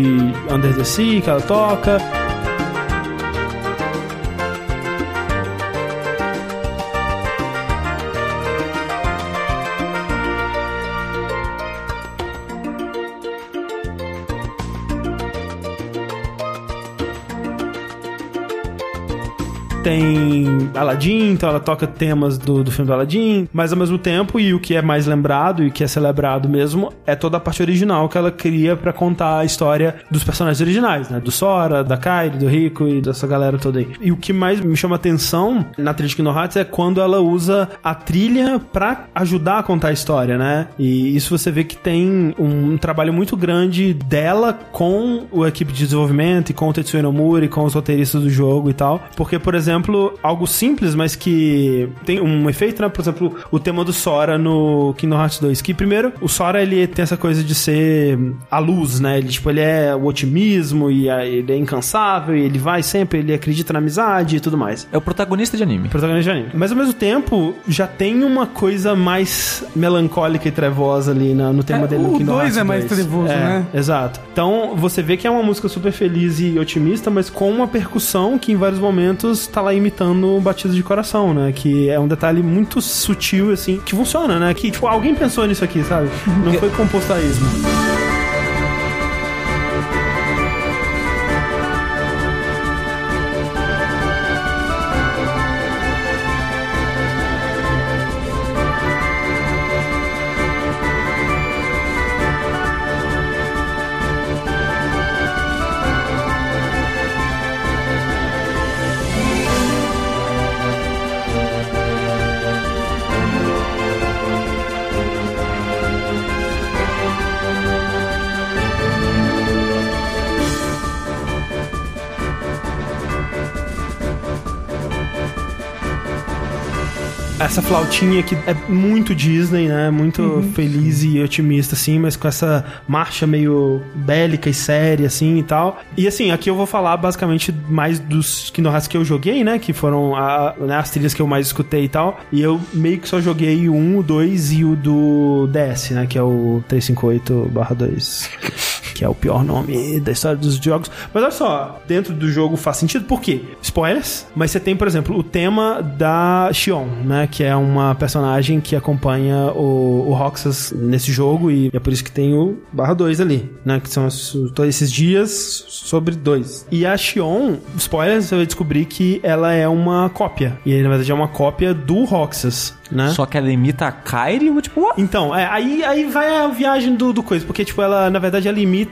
Under the Sea que ela toca. Aladdin, então ela toca temas do, do filme do Aladdin, mas ao mesmo tempo, e o que é mais lembrado e que é celebrado mesmo, é toda a parte original que ela cria pra contar a história dos personagens originais, né? Do Sora, da Kairi, do Rico e dessa galera toda aí. E o que mais me chama atenção na trilha de Kingdom Hearts é quando ela usa a trilha pra ajudar a contar a história, né? E isso você vê que tem um trabalho muito grande dela com a equipe de desenvolvimento e com o Tetsuya Nomura e com os roteiristas do jogo e tal. Porque, por exemplo, exemplo, algo simples, mas que tem um efeito, né? Por exemplo, o tema do Sora no Kingdom Hearts 2. Que primeiro, o Sora ele tem essa coisa de ser a luz, né? Ele, tipo, ele é o otimismo e a- ele é incansável e ele vai sempre, ele acredita na amizade e tudo mais. É o protagonista de anime. Protagonista de anime. Mas ao mesmo tempo, já tem uma coisa mais melancólica e trevosa ali na- no tema É, dele no o Kingdom dois Hearts é mais 2. trevoso, É, né? Exato. Então, você vê que é uma música super feliz e otimista, mas com uma percussão que em vários momentos tá lá imitando um batido de coração, né? Que é um detalhe muito sutil, assim, que funciona, né? Que, tipo, alguém pensou nisso aqui, sabe? Não foi composto essa flautinha que é muito Disney, né? Muito feliz e otimista, assim, mas com essa marcha meio bélica e séria, assim e tal. E assim, aqui eu vou falar basicamente mais dos Kingdom Hearts que eu joguei, né? Que foram a- né, as trilhas que eu mais escutei e tal. E eu meio que só joguei o 1, o 2 e o do DS, né? Que é o 358-2. Que é o pior nome da história dos jogos. Mas olha só, dentro do jogo faz sentido, por quê? Spoilers, mas você tem, por exemplo, o tema da Xion, né? Que é uma personagem que acompanha o, o Roxas nesse jogo, e é por isso que tem o barra 2 ali, né? Que são os- todos esses dias sobre dois. E a Xion, spoilers, você vai descobrir que ela é uma cópia. E na verdade é uma cópia do Roxas, né? Só que ela imita a Kairi, tipo, what? Então, é, aí, aí vai a viagem do, do coisa, porque, tipo, ela, na verdade, ela imita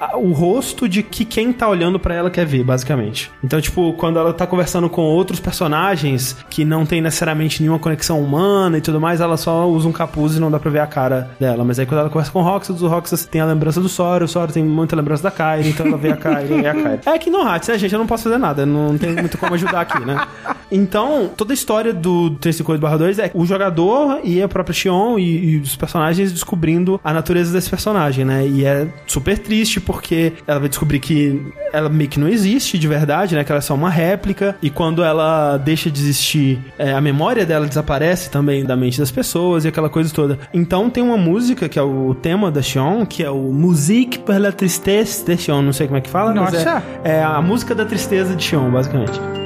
a- o rosto de que quem tá olhando pra ela quer ver, basicamente. Então, tipo, quando ela tá conversando com outros personagens que não tem necessariamente nenhuma conexão humana e tudo mais, ela só usa um capuz e não dá pra ver a cara dela. Mas aí quando ela conversa com o Roxas, o Roxas tem a lembrança do Sora, o Sora tem muita lembrança da Kairi, então ela vê a Kairi e a Kairi. É que no Hats, né, gente? Eu não posso fazer nada, não tem muito como ajudar aqui, né? Então, toda a história do 358-2 é o jogador e a própria Xion e, e os personagens descobrindo a natureza desse personagem, né? E é super triste porque ela vai descobrir que ela meio que não existe de verdade, né? Que ela é só uma réplica. E quando ela deixa de existir, é, a memória dela desaparece também da mente das pessoas e aquela coisa toda. Então tem uma música que é o tema da Xion, que é o Musique pour la tristesse de Xion. Não sei como é que fala, mas Nossa! é, é a música da tristeza de Xion, basicamente.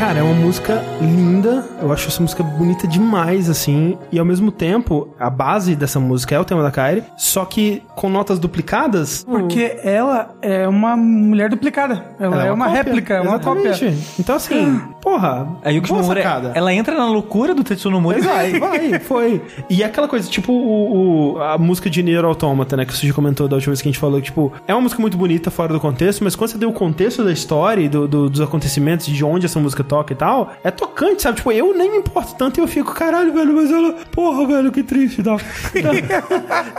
Cara, é uma música linda. Eu acho essa música bonita demais, assim. E ao mesmo tempo, a base dessa música é o tema da Kairi. Só que com notas duplicadas. Porque ela é uma mulher duplicada. Ela, é uma, cópia. réplica, é uma cópia. Então, assim, porra. A Yuki Shimomura, sacada. ela entra na loucura do Tetsuno Mori e vai. Vai, foi. E é aquela coisa, tipo, o, o- a música de Nier Automata, né? Que o Suji comentou da última vez que a gente falou, que, tipo, é uma música muito bonita fora do contexto, mas quando você deu o contexto da história e do- do- dos acontecimentos, de onde essa música toca e tal, é tocante, sabe? Tipo, eu nem me importo tanto e eu fico, caralho, velho, mas ela, porra, velho, que triste e tal.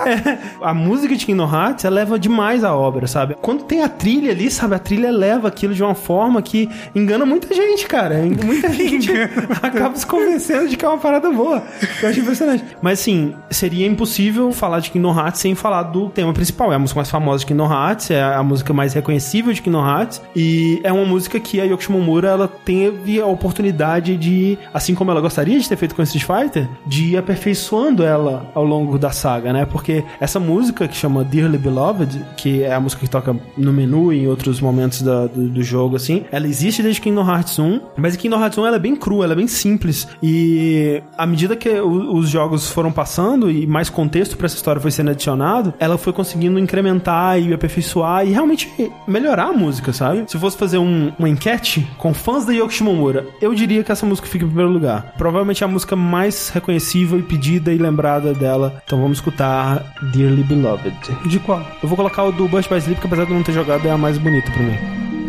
É, a música de Kingdom Hearts eleva demais a obra, sabe? Quando tem a trilha ali, sabe? A trilha eleva aquilo de uma forma que engana muita gente, cara. Muita gente acaba se convencendo de que é uma parada boa. Eu acho impressionante. Mas assim, seria impossível falar de Kingdom Hearts sem falar do tema principal. É a música mais famosa de Kingdom Hearts, é a música mais reconhecível de Kingdom Hearts. E é uma música que a Yoko Shimomura ela teve a oportunidade de, assim como ela gostaria de ter feito com Street Fighter, de ir aperfeiçoando ela ao longo da saga, né? Porque essa música que chama Dearly Beloved, que é a música que toca no menu e em outros momentos da- do, do jogo, assim, ela existe desde Kingdom Hearts 1, mas em Kingdom Hearts 1 ela é bem crua, ela é bem simples. E à medida que os jogos foram passando e mais contexto pra essa história foi sendo adicionado, ela foi conseguindo incrementar e aperfeiçoar e realmente melhorar a música, sabe? Se fosse fazer um- uma enquete com fãs da Yoko Shimomura, eu diria que essa música fica em primeiro lugar. Provavelmente é a música mais reconhecível e pedida e lembrada dela. Então vamos escutar Dearly Beloved. De qual? Eu vou colocar o do Bush by Sleep, que apesar de eu não ter jogado, é a mais bonita pra mim.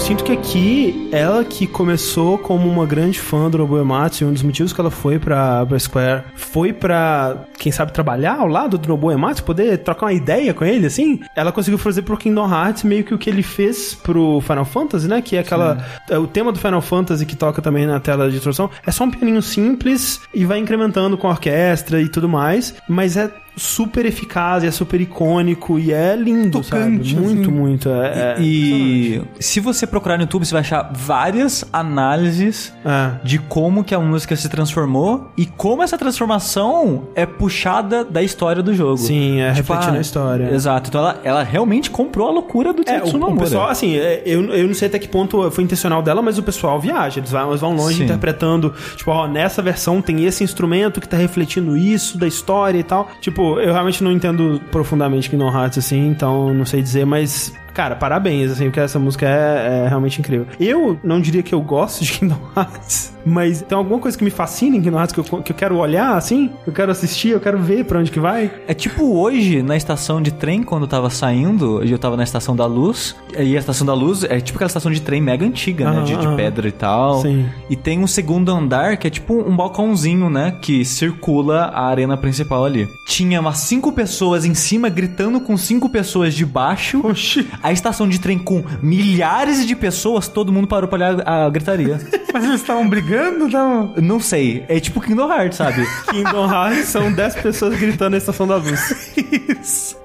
Eu sinto que aqui, ela que começou como uma grande fã do Nobuo Ematsu, e um dos motivos que ela foi pra, pra Square foi pra, quem sabe, trabalhar ao lado do Nobuo Ematsu, poder trocar uma ideia com ele, assim. Ela conseguiu fazer pro Kingdom Hearts meio que o que ele fez pro Final Fantasy, né? Que é aquela. o tema do Final Fantasy que toca também na tela de introdução. É só um pianinho simples e vai incrementando com a orquestra e tudo mais, mas é super eficaz, é super icônico e é lindo, Tocante, sabe? Muito, assim. muito. É, é E se você procurar no YouTube, você vai achar várias análises É. de como que a música se transformou e como essa transformação é puxada da história do jogo. Sim, é, refletindo ah, a história. Exato. Então ela, ela realmente comprou a loucura do É, Tetsuya o, o pessoal, assim, é, eu, eu não sei até que ponto foi intencional dela, mas o pessoal viaja. Eles vão, eles vão longe Sim. interpretando, tipo, ó, nessa versão tem esse instrumento que tá refletindo isso da história e tal. Tipo, eu realmente não entendo profundamente Kingdom Hearts, assim, então não sei dizer, mas. Cara, parabéns, assim, porque essa música é, é realmente incrível. Eu não diria que eu gosto de Kingdom Hearts, mas tem alguma coisa que me fascina em Kingdom Hearts que eu, que eu quero olhar, assim, eu quero assistir, eu quero ver pra onde que vai. É tipo hoje, na estação de trem, quando eu tava saindo, eu tava na estação da luz, e a estação da luz é tipo aquela estação de trem mega antiga, né? De, de pedra e tal. Sim. E tem um segundo andar que é tipo um balcãozinho, né? Que circula a arena principal ali. Tinha umas cinco pessoas em cima gritando com cinco pessoas de baixo. Oxi. A estação de trem com milhares de pessoas, todo mundo parou pra olhar a gritaria. Mas eles estavam brigando? Estavam... Não sei, é tipo Kingdom Hearts, sabe? Kingdom Hearts são 10 pessoas gritando na estação da luz. Isso.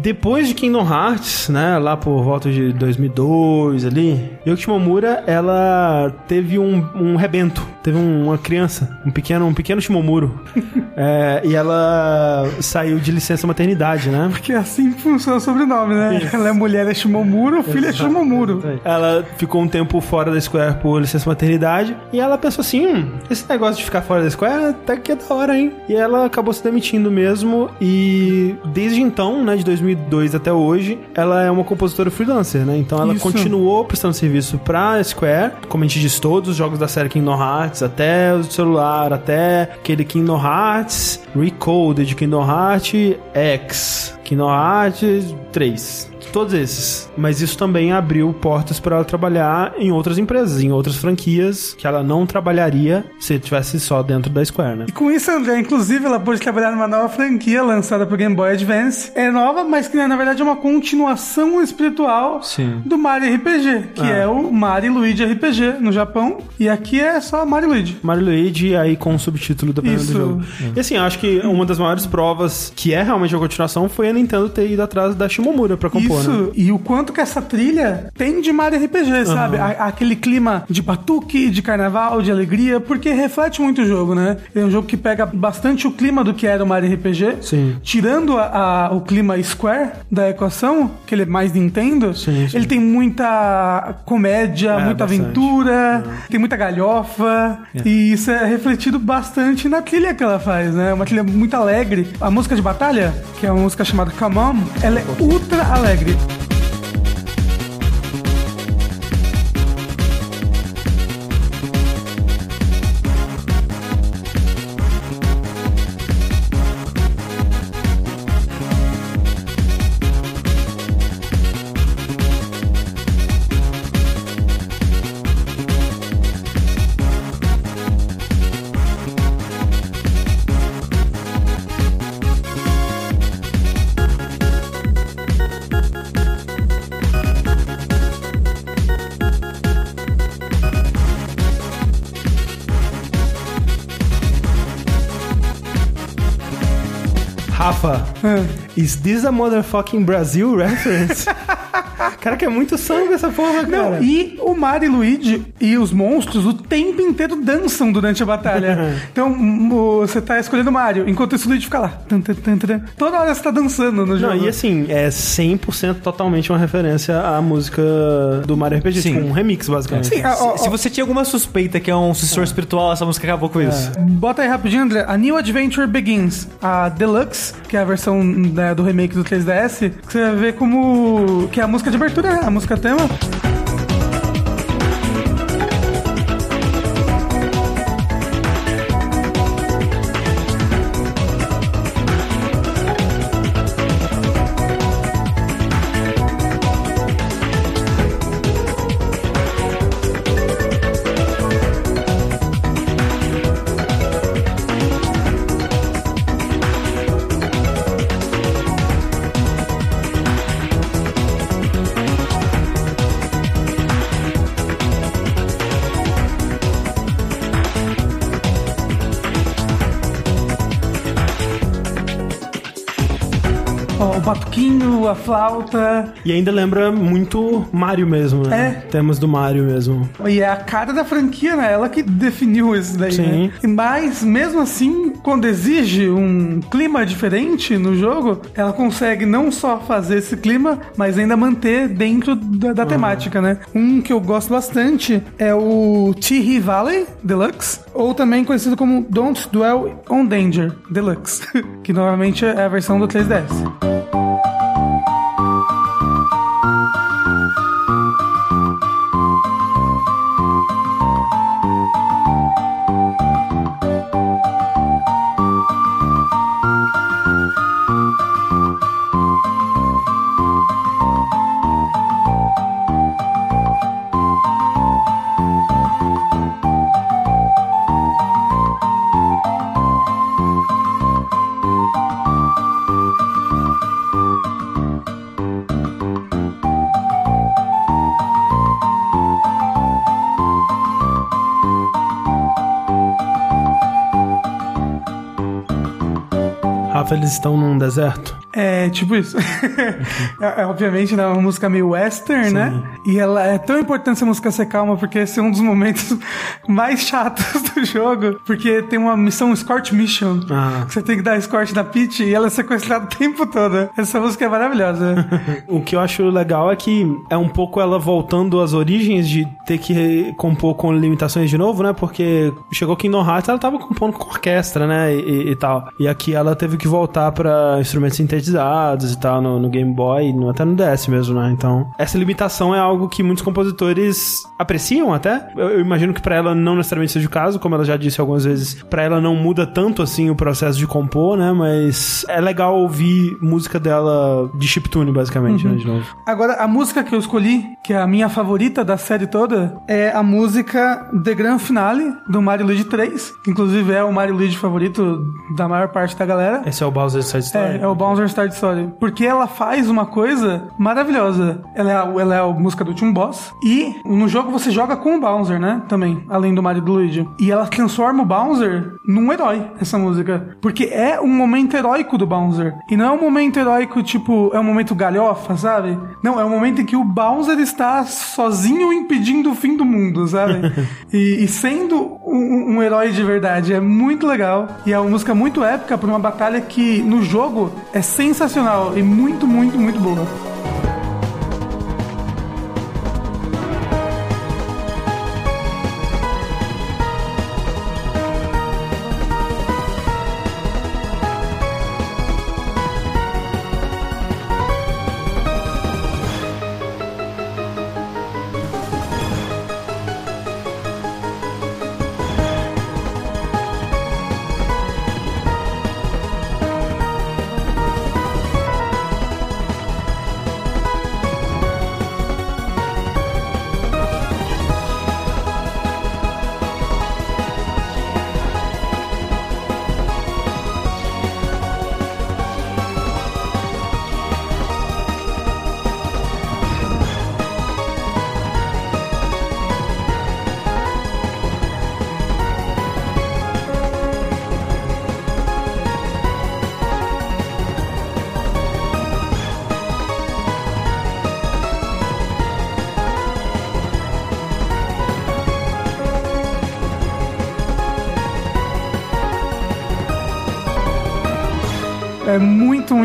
Depois de Kingdom Hearts, né, lá por volta de 2002 ali, Yoko Shimomura, ela teve um, um rebento, teve um- uma criança, um pequeno, um pequeno Shimomuro, É, e ela saiu de licença maternidade, né? Porque assim funciona o sobrenome, né? Ela é mulher, é Shimomuro, o filho é Shimomuro. Ela ficou um tempo fora da Square por licença maternidade e ela pensou assim: hum, esse negócio de ficar fora da Square até que é da hora, hein? E ela acabou se demitindo mesmo e desde então, né, de 2002 até hoje, ela é uma compositora freelancer, né? Então ela Isso. continuou prestando serviço pra Square, como a gente diz, todos os jogos da série Kingdom Hearts, até o celular, até aquele Kingdom Hearts Recoded, Kingdom Hearts X, Kingdom Hearts 3. Todos esses. Mas isso também abriu portas para ela trabalhar em outras empresas, em outras franquias que ela não trabalharia se tivesse só dentro da Square, né? E com isso, André, inclusive, ela pôde trabalhar numa nova franquia lançada pro Game Boy Advance. É nova, mas que na verdade é uma continuação espiritual Sim. do Mario RPG, que Ah. é o Mario Luigi RPG no Japão. E aqui é só Mario Luigi. Mario Luigi aí com o subtítulo Isso. do jogo. E assim, eu acho que uma das maiores provas que é realmente a continuação foi a Nintendo ter ido atrás da Shimomura pra compor, Isso, né? e o quanto que essa trilha tem de Mario RPG, sabe? A- aquele clima de batuque, de carnaval, de alegria, porque reflete muito o jogo, né? É um jogo que pega bastante o clima do que era o Mario RPG, Sim. tirando a- a- o clima Square da equação, que ele é mais Nintendo, Sim, sim. ele tem muita comédia, É, muita bastante. aventura, tem muita galhofa, e isso é refletido bastante na trilha que ela faz, né? Uma trilha muito alegre. A música de batalha, que é uma música chamada Come On, ela é ultra alegre. Rafa, is this a motherfucking Brazil reference? cara, que é muito sangue essa porra, cara. Não, e o Mario e Luigi e os monstros o tempo inteiro dançam durante a batalha. então, m- o- você tá escolhendo o Mario, enquanto esse Luigi fica lá. Toda hora você tá dançando no jogo. Não, e assim, é 100% totalmente uma referência à música do Mario RPG, Sim. tipo um remix, basicamente. Sim, a- ó, Se, se você tinha alguma suspeita que é um sucessor espiritual, essa música acabou com isso. Bota aí rapidinho, André. A New Adventure Begins, a Deluxe, que é a versão né, do remake do 3DS, que você vai ver como. que é a música de abertura, a música tema. A flauta. E ainda lembra muito Mario mesmo, né? É. Temas do Mario mesmo. E é a cara da franquia, né? Ela que definiu isso daí, Sim. né? Mas, mesmo assim, quando exige um clima diferente no jogo, ela consegue não só fazer esse clima, mas ainda manter dentro da, da temática, né? Um que eu gosto bastante é o Tihee Valley Deluxe, ou também conhecido como Don't Dwell on Danger Deluxe, que normalmente é a versão do 3DS. Eles estão num deserto. É tipo isso. é, é, obviamente, né, uma música meio western, né? E ela é tão importante essa música ser calma, porque esse é um dos momentos mais chatos do jogo. Porque tem uma missão Escort Mission. Ah. Que você tem que dar escort na Peach e ela é sequestrada o tempo todo. Essa música é maravilhosa. O que eu acho legal é que é um pouco ela voltando às origens de ter que compor com limitações de novo, né? Porque chegou Kingdom Hearts, ela tava compondo com orquestra, né? E, e tal. E aqui ela teve que voltar pra instrumentos sintetizados e tal, no, no Game Boy, no- até no DS mesmo, né? Então, essa limitação é algo que muitos compositores apreciam até. Eu, eu imagino que pra ela não necessariamente seja o caso, como ela já disse algumas vezes, pra ela não muda tanto assim o processo de compor, né? Mas é legal ouvir música dela de chiptune, basicamente, né? De novo. Agora, a música que eu escolhi, que é a minha favorita da série toda, é a música The Grand Finale do Mario Luigi 3, que inclusive é o Mario Luigi favorito da maior parte da galera. Esse é o Bowser's Side Story? É, é o Bowser Star Story. Porque ela faz uma coisa maravilhosa. Ela é, a, ela é a música do último boss. E no jogo você joga com o Bowser, né? Também, além do Mario do Luigi. E ela transforma o Bowser num herói, essa música. Porque é um momento heróico do Bowser. E não é um momento heróico, tipo, é um momento galhofa, sabe? Não, é um momento em que o Bowser está sozinho impedindo o fim do mundo, sabe? e, e sendo um, um herói de verdade. É muito legal. E é uma música muito épica pra uma batalha que no jogo é sensacional e muito, muito, muito boa.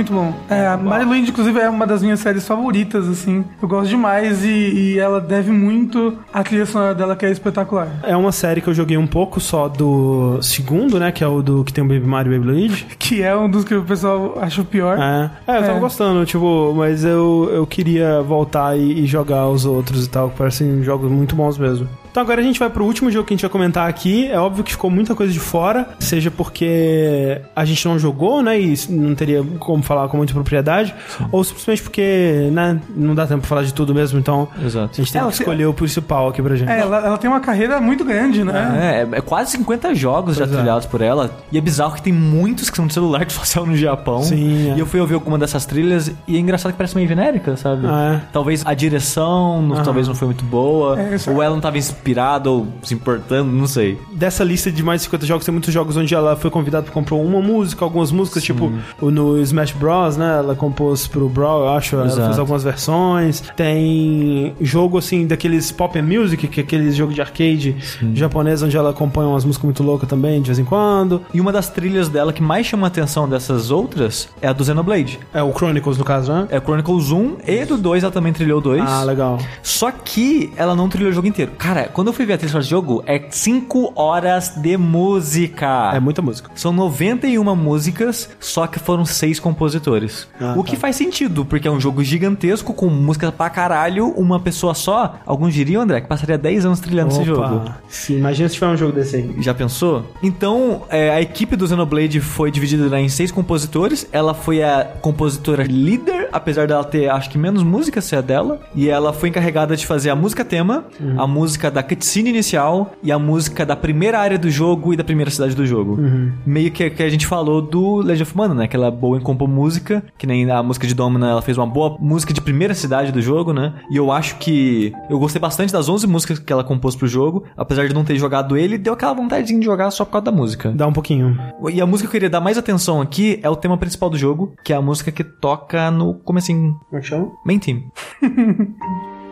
Muito, bom. É, a Mario Luigi, inclusive, é uma das minhas séries favoritas, assim. Eu gosto demais e, e ela deve muito à trilha sonora dela, que é espetacular. É uma série que eu joguei um pouco só do segundo, né? Que é o do que tem o Baby Mario e Baby Luigi. Que é um dos que o pessoal acha o pior. É, é eu tava É. gostando, tipo, mas eu, eu queria voltar e, e jogar os outros e tal, que parecem jogos muito bons mesmo. Então agora a gente vai pro último jogo que a gente vai comentar aqui. É óbvio que ficou muita coisa de fora, seja porque a gente não jogou, né? E não teria como falar com muita propriedade, ou simplesmente porque, né, não dá tempo pra falar de tudo mesmo, então Exato. a gente tem Ela que tem- escolher o principal aqui pra gente. É, ela, ela tem uma carreira muito grande, né? É, é quase 50 jogos já Pois é. trilhados por ela. E é bizarro que tem muitos que são de celular que só saiu no Japão. Sim, é. E eu fui ouvir alguma dessas trilhas e é engraçado que parece meio genérica, sabe? Ah, é. Talvez a direção talvez não foi muito boa. É, isso- ou ela não tava inspirada ou se importando, não sei. Dessa lista de mais de 50 jogos, tem muitos jogos onde ela foi convidada pra comprar uma música, algumas músicas, tipo o no Smash Bros, né? Ela compôs pro Brawl, eu acho, ela Exato. fez algumas versões. Tem jogo, assim, daqueles pop and music, que é aquele jogo de arcade japonês, onde ela compõe umas músicas muito loucas também, de vez em quando. E uma das trilhas dela que mais chama a atenção dessas outras é a do Xenoblade. É o Chronicles, no caso, né? É Chronicles 1 e do 2 ela também trilhou o 2. Ah, legal. Só que ela não trilhou o jogo inteiro. Cara, quando eu fui ver a trilha sonora do jogo, é 5 horas de música. É muita música. São 91 músicas, só que foram seis compositores. Ah, o tá. que faz sentido, porque é um jogo gigantesco com música pra caralho, uma pessoa só. Alguns diriam, André, que passaria 10 anos trilhando esse jogo. Sim, imagina se tiver um jogo desse aí. Já pensou? Então, é, a equipe do Xenoblade foi dividida em seis compositores. Ela foi a compositora líder apesar dela ter, acho que menos música ser a dela. E ela foi encarregada de fazer a música tema, a música da cutscene inicial e a música da primeira área do jogo e da primeira cidade do jogo. Meio que, que a gente falou do Legend of Mana, né? Que ela é boa em compor música, que nem a música de Domina, ela fez uma boa música de primeira cidade do jogo, né? E eu acho que eu gostei bastante das 11 músicas que ela compôs pro jogo, apesar de não ter jogado ele, deu aquela vontade de jogar só por causa da música. Dá um pouquinho. E a música que eu queria dar mais atenção aqui é o tema principal do jogo, que é a música que toca no comecinho, Como é que chama? main team.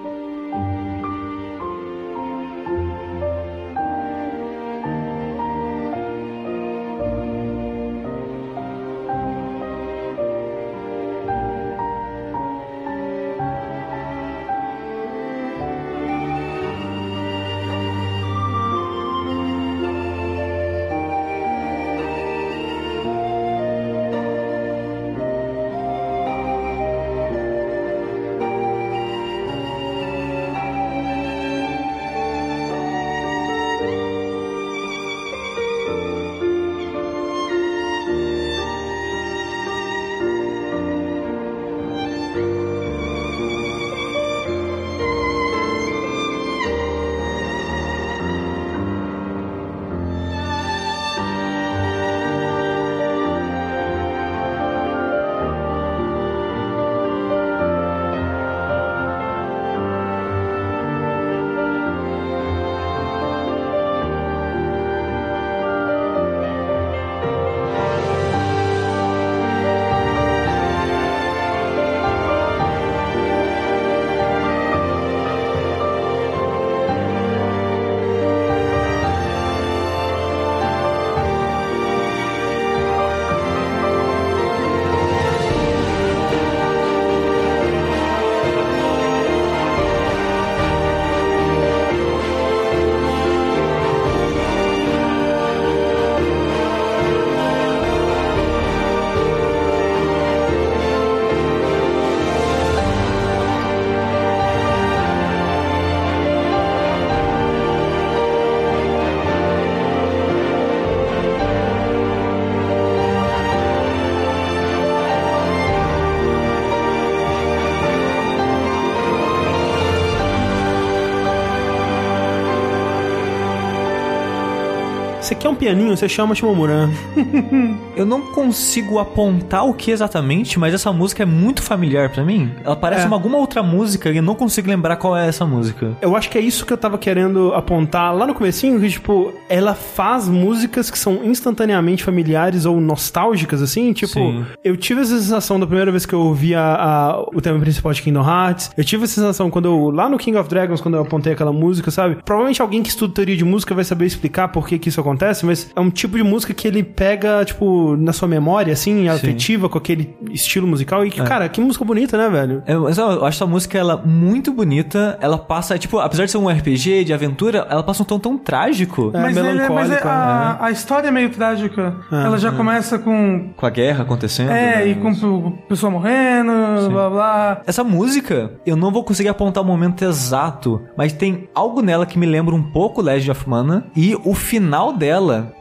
Você quer um pianinho, você chama Shimomura. Eu não consigo apontar o que exatamente, mas essa música é muito familiar pra mim. Ela parece É. uma, alguma outra música e eu não consigo lembrar qual é essa música. Eu acho que é isso que eu tava querendo apontar lá no comecinho, que, tipo, ela faz músicas que são instantaneamente familiares ou nostálgicas, assim, tipo, Sim. eu tive essa sensação da primeira vez que eu ouvi a, a- o tema principal de Kingdom Hearts, eu tive essa sensação quando eu, lá no King of Dragons, quando eu apontei aquela música, sabe? Provavelmente alguém que estuda teoria de música vai saber explicar por que que isso acontece, mas é um tipo de música que ele pega, tipo, na sua memória, assim, afetiva, com aquele estilo musical, e que, cara, que música bonita, né, velho? Eu, mas eu acho essa música ela muito bonita. Ela passa, tipo, apesar de ser um RPG de aventura, ela passa um tom tão trágico. É, mas ele- mas é- melancólico, a, a história é meio trágica. Ela já começa com. Com a guerra acontecendo. É, né? e com o pessoa morrendo, blá blá. Essa música, eu não vou conseguir apontar o momento exato, mas tem algo nela que me lembra um pouco Legend of Mana e o final dela,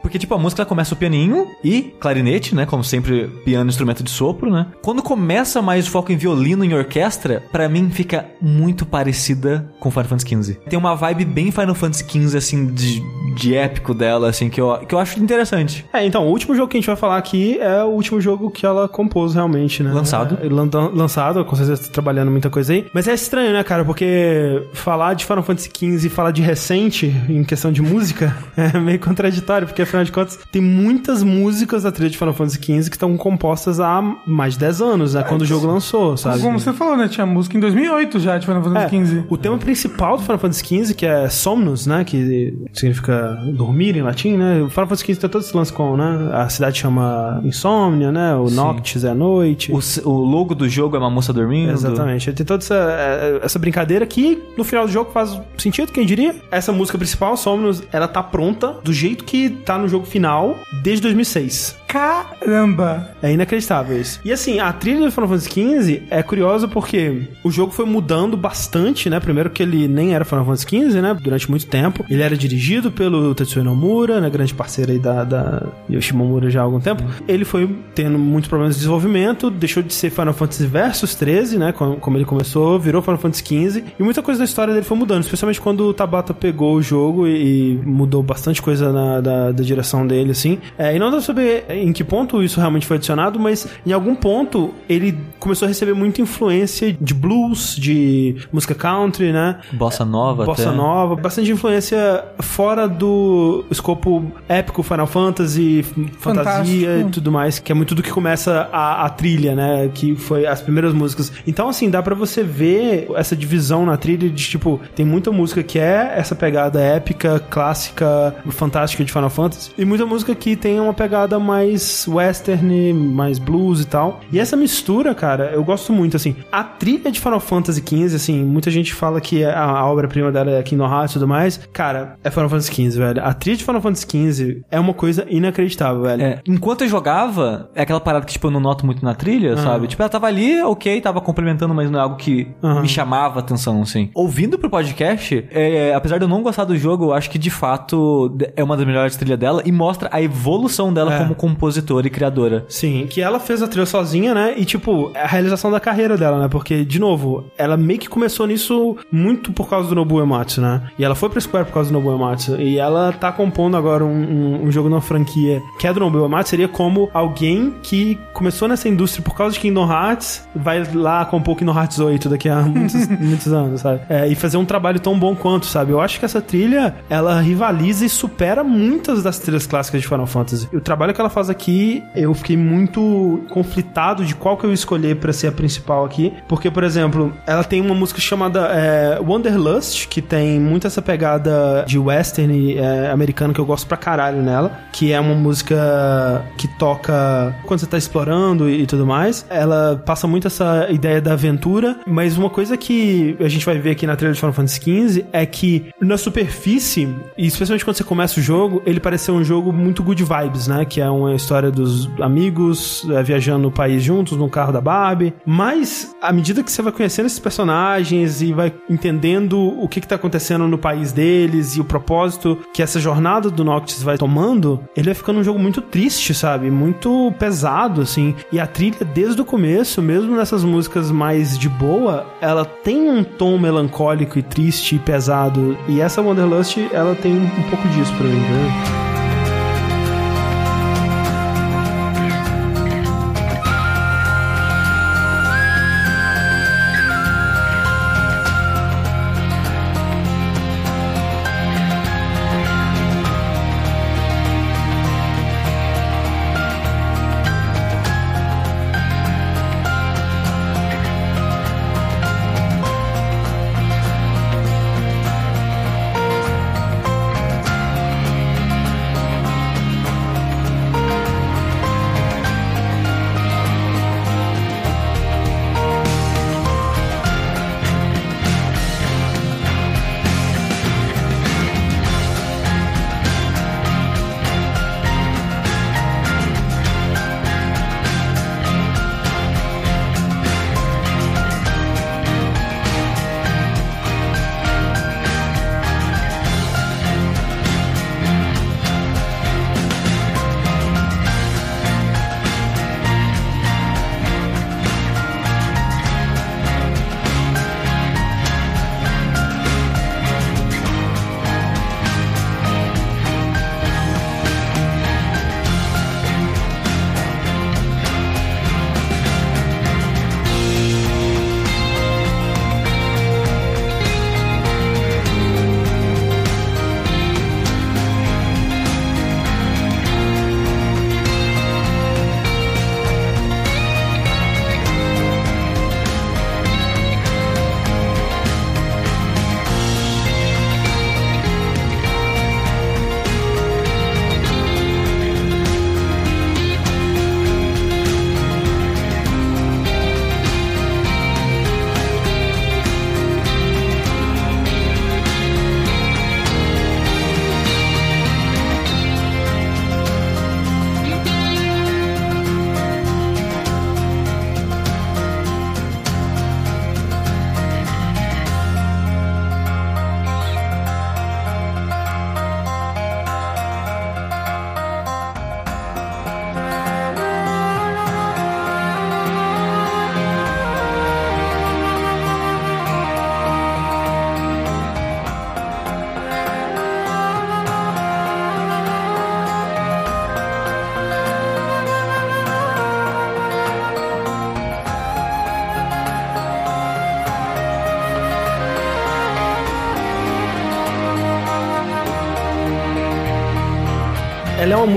porque tipo a música ela começa o pianinho e clarinete, né, como sempre, piano instrumento de sopro, né? Quando começa mais o foco em violino em orquestra, pra mim fica muito parecida com Final Fantasy XV. Tem uma vibe bem Final Fantasy XV assim de, de épico dela assim que eu, que eu acho interessante. É, então, o último jogo que a gente vai falar aqui é o último jogo que ela compôs realmente, né? Lançado. É, lan- lançado, com certeza tá trabalhando muita coisa aí. Mas é estranho, né, cara? Porque falar de Final Fantasy XV e falar de recente, em questão de música, é meio contraditório, porque afinal de contas, tem muitas músicas da trilha de Final Fantasy XV que estão compostas há mais de 10 anos, né? Quando o jogo lançou, sabe? Como você falou, né? Tinha música em 2008 já de Final Fantasy É, XV. o tema principal do Final Fantasy XV, que é Somnus, né? Que significa dormir em latim, né? O Final Fantasy XV tem todo esse lance com, né? A cidade chama Insônia, né? O Noctis é a noite. O, o logo do jogo é uma moça dormindo. Exatamente. Tem toda essa, é, essa brincadeira que no final do jogo faz sentido, quem diria? Essa música principal, Somnus, ela tá pronta do jeito que tá no jogo final desde 2006. Caramba. É inacreditável isso. E assim, a trilha do Final Fantasy XV é curiosa porque o jogo foi mudando bastante, né? Primeiro que ele nem era Final Fantasy XV, né? Durante muito tempo. Ele era dirigido pelo Tetsuya Nomura, né? Grande parceiro aí da, da Yoshimomura já há algum tempo. Ele foi tendo muitos problemas de desenvolvimento, deixou de ser Final Fantasy Versus 13, né? Como, como ele começou, virou Final Fantasy XV. E muita coisa da história dele foi mudando, especialmente quando o Tabata pegou o jogo e, mudou bastante coisa na, da, da direção dele, assim. É, e não dá saber em que ponto isso realmente foi adicionado, mas em algum ponto ele começou a receber muita influência de blues, de música country, né? Bossa Nova Bossa até. Nova, bastante influência fora do escopo épico Final Fantasy, fantasia Fantástico. e tudo mais, que é muito do que começa a, a trilha, né? Que foi as primeiras músicas. Então, assim, dá pra você ver essa divisão na trilha de tipo, tem muita música que é essa pegada épica, clássica, fantástica de Final Fantasy, e muita música que tem uma pegada mais western, mais blues e tal. E essa mistura, cara, eu gosto muito, assim. A trilha de Final Fantasy XV, assim, muita gente fala que a, a obra-prima dela é Kingdom Hearts e tudo mais. Cara, é Final Fantasy XV, velho. A trilha de Final Fantasy XV é uma coisa inacreditável, velho. É, enquanto eu jogava, é aquela parada que, tipo, eu não noto muito na trilha, sabe? Tipo, ela tava ali, ok, tava complementando, mas não é algo que Aham. me chamava atenção, assim. Ouvindo pro podcast, é, apesar de eu não gostar do jogo, eu acho que, de fato, é uma das melhores trilhas dela e mostra a evolução dela É. como compositora e criadora. Sim, que ela fez a trilha sozinha, né? E, tipo, a realização da carreira dela, né? Porque, de novo, ela meio que começou nisso muito por causa do Nobu Ematsu, né? E ela foi pra Square por causa do Nobu Ematsu. E ela tá compondo agora um, um- um jogo na franquia que é do Nobu Ematsu. Seria como alguém que começou nessa indústria por causa de Kingdom Hearts, vai lá compor Kingdom Hearts 8 daqui a muitos, muitos anos, sabe? É, e fazer um trabalho tão bom quanto, sabe? Eu acho que essa trilha, ela rivaliza e supera muitas das trilhas clássicas de Final Fantasy. E o trabalho que ela faz aqui, eu fiquei muito conflitado de qual que eu escolher pra ser a principal aqui. Porque, por exemplo, ela tem uma música chamada é, Wanderlust, que tem muito essa pegada de western é, americano que eu gosto pra caralho nela. Que é uma música que toca quando você tá explorando e, e tudo mais. Ela passa muito essa ideia da aventura, mas uma coisa que a gente vai ver aqui na trilha de Final Fantasy XV é que na superfície, e especialmente quando você começa o jogo, ele parece ser um jogo muito good vibes, né? Que é uma história dos amigos é, viajando no país juntos, no carro da Barbie. Mas, à medida que você vai conhecendo esses personagens e vai entendendo o que, que tá acontecendo no país deles e o propósito que essa jornada do Noctis vai tomando, ele vai ficando um jogo muito triste, sabe? Muito pesado, assim. E a trilha, desde o começo, mesmo nessas músicas mais de boa, ela tem um tom melancólico e triste e pesado. E essa Wanderlust, ela tem um pouco disso pra mim, né?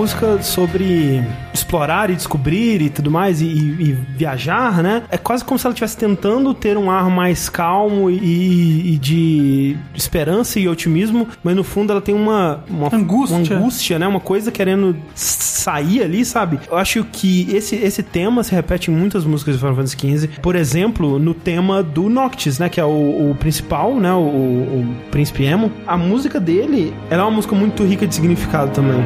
Música sobre explorar e descobrir e tudo mais, e, e- viajar, né? É quase como se ela estivesse tentando ter um ar mais calmo e, e de esperança e otimismo, mas no fundo ela tem uma, uma Angústia. uma angústia, né? Uma coisa querendo sair ali, sabe? Eu acho que esse, esse tema se repete em muitas músicas de Final Fantasy XV. Por exemplo, no tema do Noctis, né? Que é o, o principal, né? O, o, o Príncipe Emo. A música dele, ela é uma música muito rica de significado também.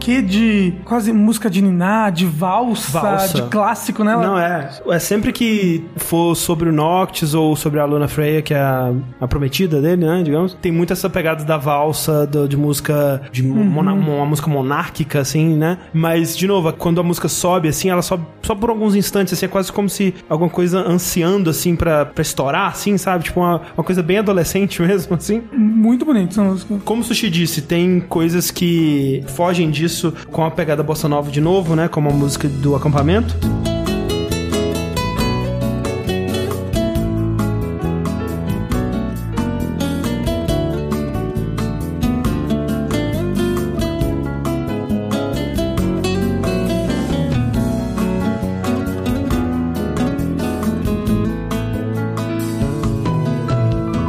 Quê de quase música de niná, de valsa, Valsa. de clássico, né? Não, é. É sempre que for sobre o Noctis ou sobre a Luna Freya, que é a, a prometida dele, né? Digamos. Tem muito essa pegada da valsa, do- de música. de mona- uma música monárquica, assim, né? Mas, de novo, quando a música sobe, assim, ela sobe só por alguns instantes, assim, é quase como se alguma coisa ansiando, assim, pra, pra estourar, assim, sabe? Tipo, uma, uma coisa bem adolescente mesmo, assim. Muito bonita essa música. Como o Sushi disse, tem coisas que fogem disso com a pegada bossa nova de novo, né? Como a música do acampamento.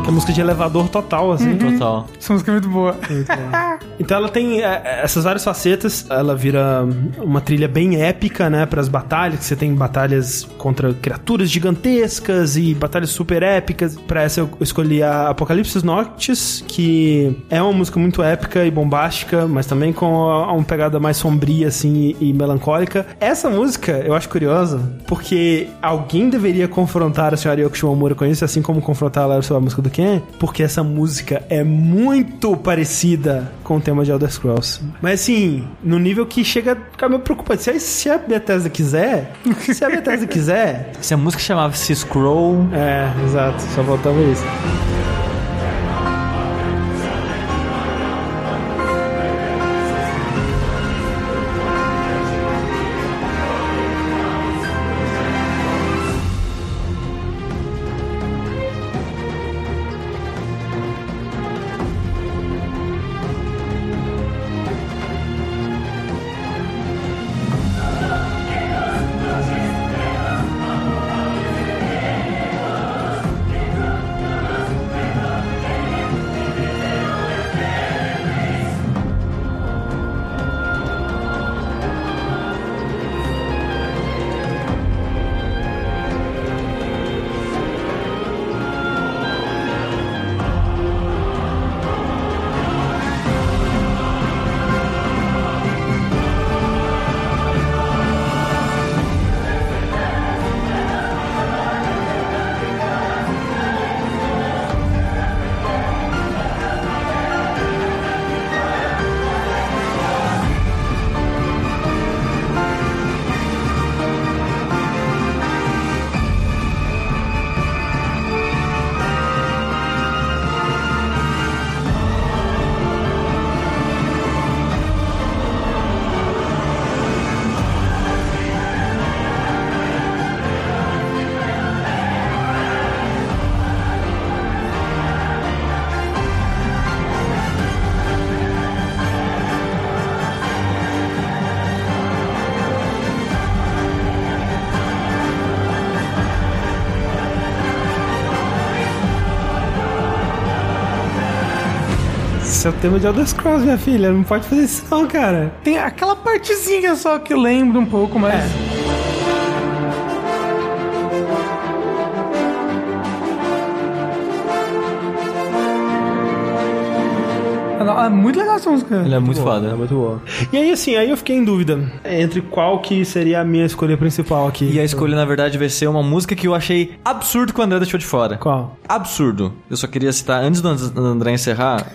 É música de elevador total, assim. Total. Essa música é muito boa. Então ela tem é, essas várias facetas. Ela vira uma trilha bem épica, né, para as batalhas. que Você tem batalhas contra criaturas gigantescas e batalhas super épicas. Pra essa eu escolhi a Apocalipse Noctis, que é uma música muito épica e bombástica, mas também com uma pegada mais sombria assim e, e melancólica. Essa música eu acho curiosa porque alguém deveria confrontar a senhora Yoko Shimomura com isso, assim como confrontar ela sobre a música do Ken, porque essa música é muito parecida com o tema de Elder Scrolls. Mas assim, no nível que chega a ficar meio preocupante. Se a, se a Bethesda quiser, se a Bethesda quiser, Se a música chamava-se Scroll, é, exato, só faltava isso. Esse é o tema de Elder Scrolls, minha filha. Não pode fazer isso não, cara. Tem aquela partezinha só que lembra um pouco, mas... É. É muito legal essa música. Ela é muito, muito foda. É muito boa. E aí, assim, aí eu fiquei em dúvida entre qual que seria a minha escolha principal aqui. E a escolha, na verdade, vai ser uma música que eu achei absurdo que o André deixou de fora. Qual? Absurdo. Eu só queria citar, antes do André encerrar,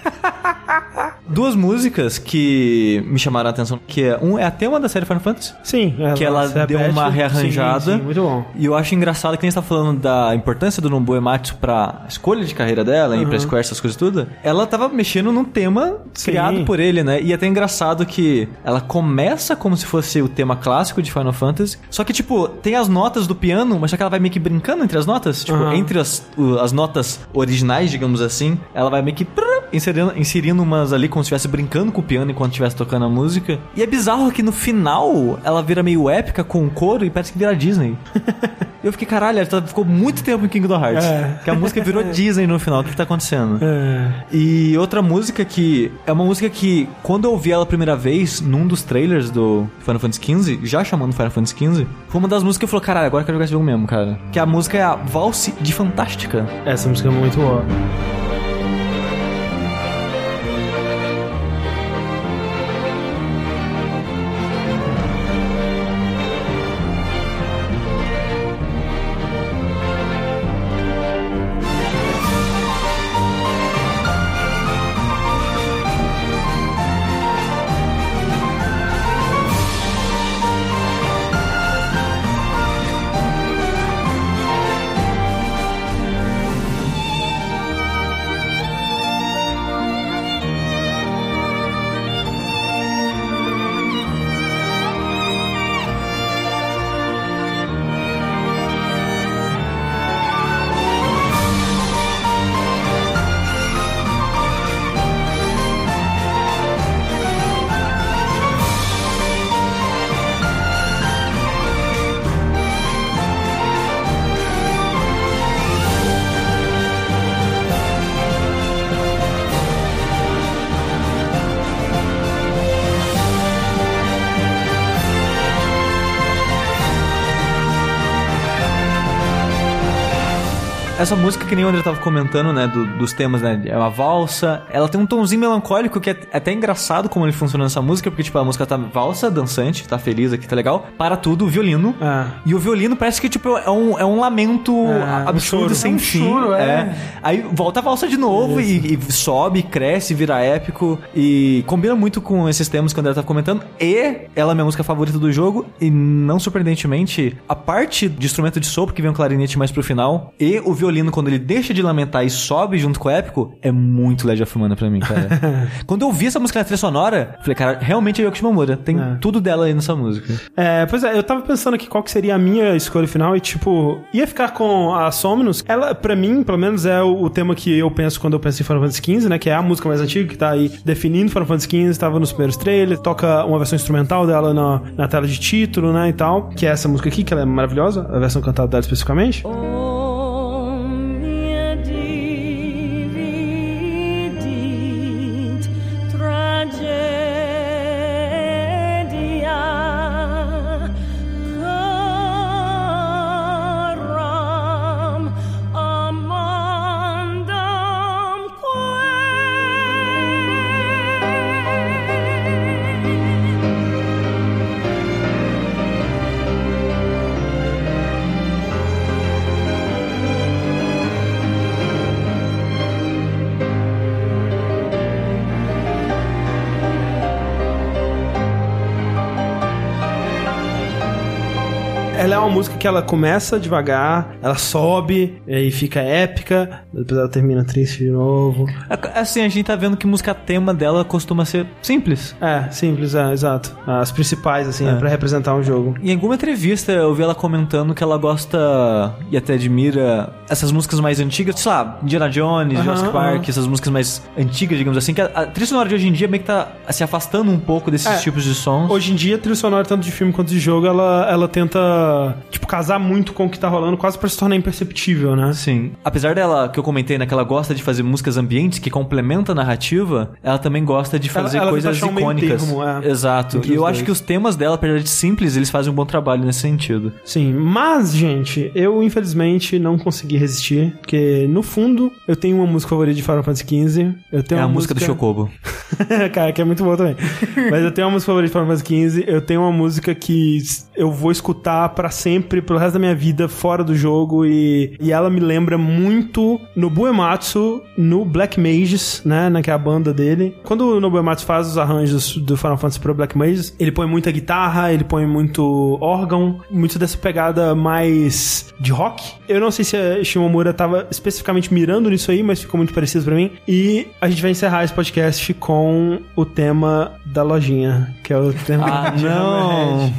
duas músicas que me chamaram a atenção. Que é, um é a tema da série Final Fantasy. Sim. que ela se deu repete. uma rearranjada. Sim, sim, muito bom. E eu acho engraçado que a gente tá falando da importância do Nobuo Ematsu pra escolha de carreira dela, e pra Square, essas coisas tudo. Ela tava mexendo num tema Sim. criado por ele, né? E é até engraçado que ela começa como se fosse o tema clássico de Final Fantasy. Só que, tipo, tem as notas do piano, mas só que ela vai meio que brincando entre as notas. Tipo, Aham. entre as, as notas originais, digamos assim, ela vai meio que inserindo, inserindo umas ali como se estivesse brincando com o piano enquanto estivesse tocando a música. E é bizarro que no final ela vira meio épica com o coro e parece que vira Disney. Eu fiquei, caralho, ela ficou muito tempo em Kingdom Hearts. É. Que a música virou Disney no final. O que, que tá acontecendo? É. E outra música que é uma música que, quando eu ouvi ela a primeira vez, num dos trailers do Final Fantasy XV, já chamando Final Fantasy XV, foi uma das músicas que eu falei, caralho, agora eu quero jogar esse jogo mesmo, cara. Que a música é a Valse de Fantástica. Essa música é muito boa. Essa música que nem o André tava comentando, né, do- dos temas, né, é uma valsa. Ela tem um tomzinho melancólico que é até engraçado como ele funciona nessa música, porque, tipo, a música tá valsa, dançante, tá feliz aqui, tá legal. Para tudo, violino. É. E o violino parece que, tipo, é um, é um lamento É, um absurdo, choro. sem É um fim. choro, é. Aí volta a valsa de novo e, e sobe, cresce, vira épico. E combina muito com esses temas que o André tava comentando. E ela é a minha música favorita do jogo. E não surpreendentemente, a parte de instrumento de sopro, que vem um clarinete mais pro final, e o violino, quando ele deixa de lamentar e sobe junto com o épico, é muito Legend of Mana pra mim, cara. quando eu ouvi essa música na trilha sonora, falei, cara, realmente é Yoko Shimomura. Tem É. tudo dela aí nessa música. É, pois é, eu tava pensando aqui qual que seria a minha escolha final e, tipo, ia ficar com a Somnus. Ela, pra mim, pelo menos, é o, o tema que eu penso quando eu penso em Final Fantasy XV, né? Que é a música mais antiga, que tá aí definindo Final Fantasy XV, tava nos primeiros trailers, toca uma versão instrumental dela na, na tela de título, né? E tal. Que é essa música aqui, que ela é maravilhosa, a versão cantada dela especificamente. Omnia É que ela começa devagar, ela sobe, e aí fica épica, depois ela termina triste de novo. Assim, a gente tá vendo que música tema dela costuma ser simples. É, simples, é, exato. As principais, assim, é. pra representar um jogo. Em alguma entrevista eu vi ela comentando que ela gosta e até admira essas músicas mais antigas, sei lá, Indiana Jones, Aham, Jurassic Park, essas músicas mais antigas, digamos assim, que a, a trilha sonora de hoje em dia meio que tá se afastando um pouco desses É, tipos de sons. Hoje em dia, a trilha sonora, tanto de filme quanto de jogo, ela, ela tenta tipo, casar muito com o que tá rolando, quase pra se tornar imperceptível, né? Sim. Apesar dela, que eu comentei, né, que ela gosta de fazer músicas ambientes que complementam a narrativa, ela também gosta de fazer ela tenta coisas achar um icônicas. termo, é, Exato. E eu dois. acho que os temas dela, apesar de simples, eles fazem um bom trabalho nesse sentido. Sim, mas, gente, eu infelizmente não consegui resistir, porque no fundo eu tenho uma música favorita de Final Fantasy XV. Eu tenho é a uma música do Chocobo. Cara, que é muito boa também. Mas eu tenho uma música favorita de Final Fantasy XV. Eu tenho uma música que eu vou escutar pra sempre, pelo resto da minha vida, fora do jogo. E, e ela me lembra muito no Buematsu, no Black Mages, né? né, Que é a banda dele. Quando o Nobuematsu faz os arranjos do Final Fantasy pro Black Mages, ele põe muita guitarra, ele põe muito órgão, muito dessa pegada mais de rock. Eu não sei se a Shimomura tava especificamente mirando nisso aí, mas ficou muito parecido pra mim. E a gente vai encerrar esse podcast com o tema da lojinha, que é o tema Ah, não.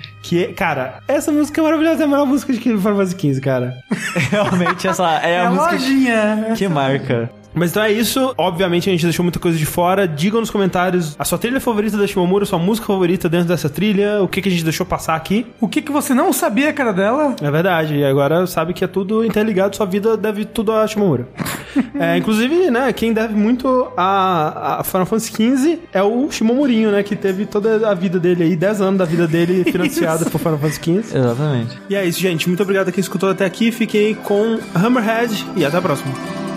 Que, cara, essa música é maravilhosa, é a melhor música de Final Fantasy XV, cara. Realmente, essa é É a a música lojinha. que marca. Mas então é isso. Obviamente a gente deixou muita coisa de fora. Digam nos comentários a sua trilha favorita da Shimomura, sua música favorita dentro dessa trilha, o que, que a gente deixou passar aqui. O que, que você não sabia que era dela? É verdade. E agora sabe que é tudo interligado, sua vida deve tudo a Shimomura. é, inclusive, né, quem deve muito a, a Final Fantasy XV é o Shimomurinho, né, que teve toda a vida dele aí, 10 anos da vida dele financiada por Final Fantasy XV. Exatamente. E é isso, gente. Muito obrigado a quem escutou até aqui. Fiquem com Hammerhead e até a próxima.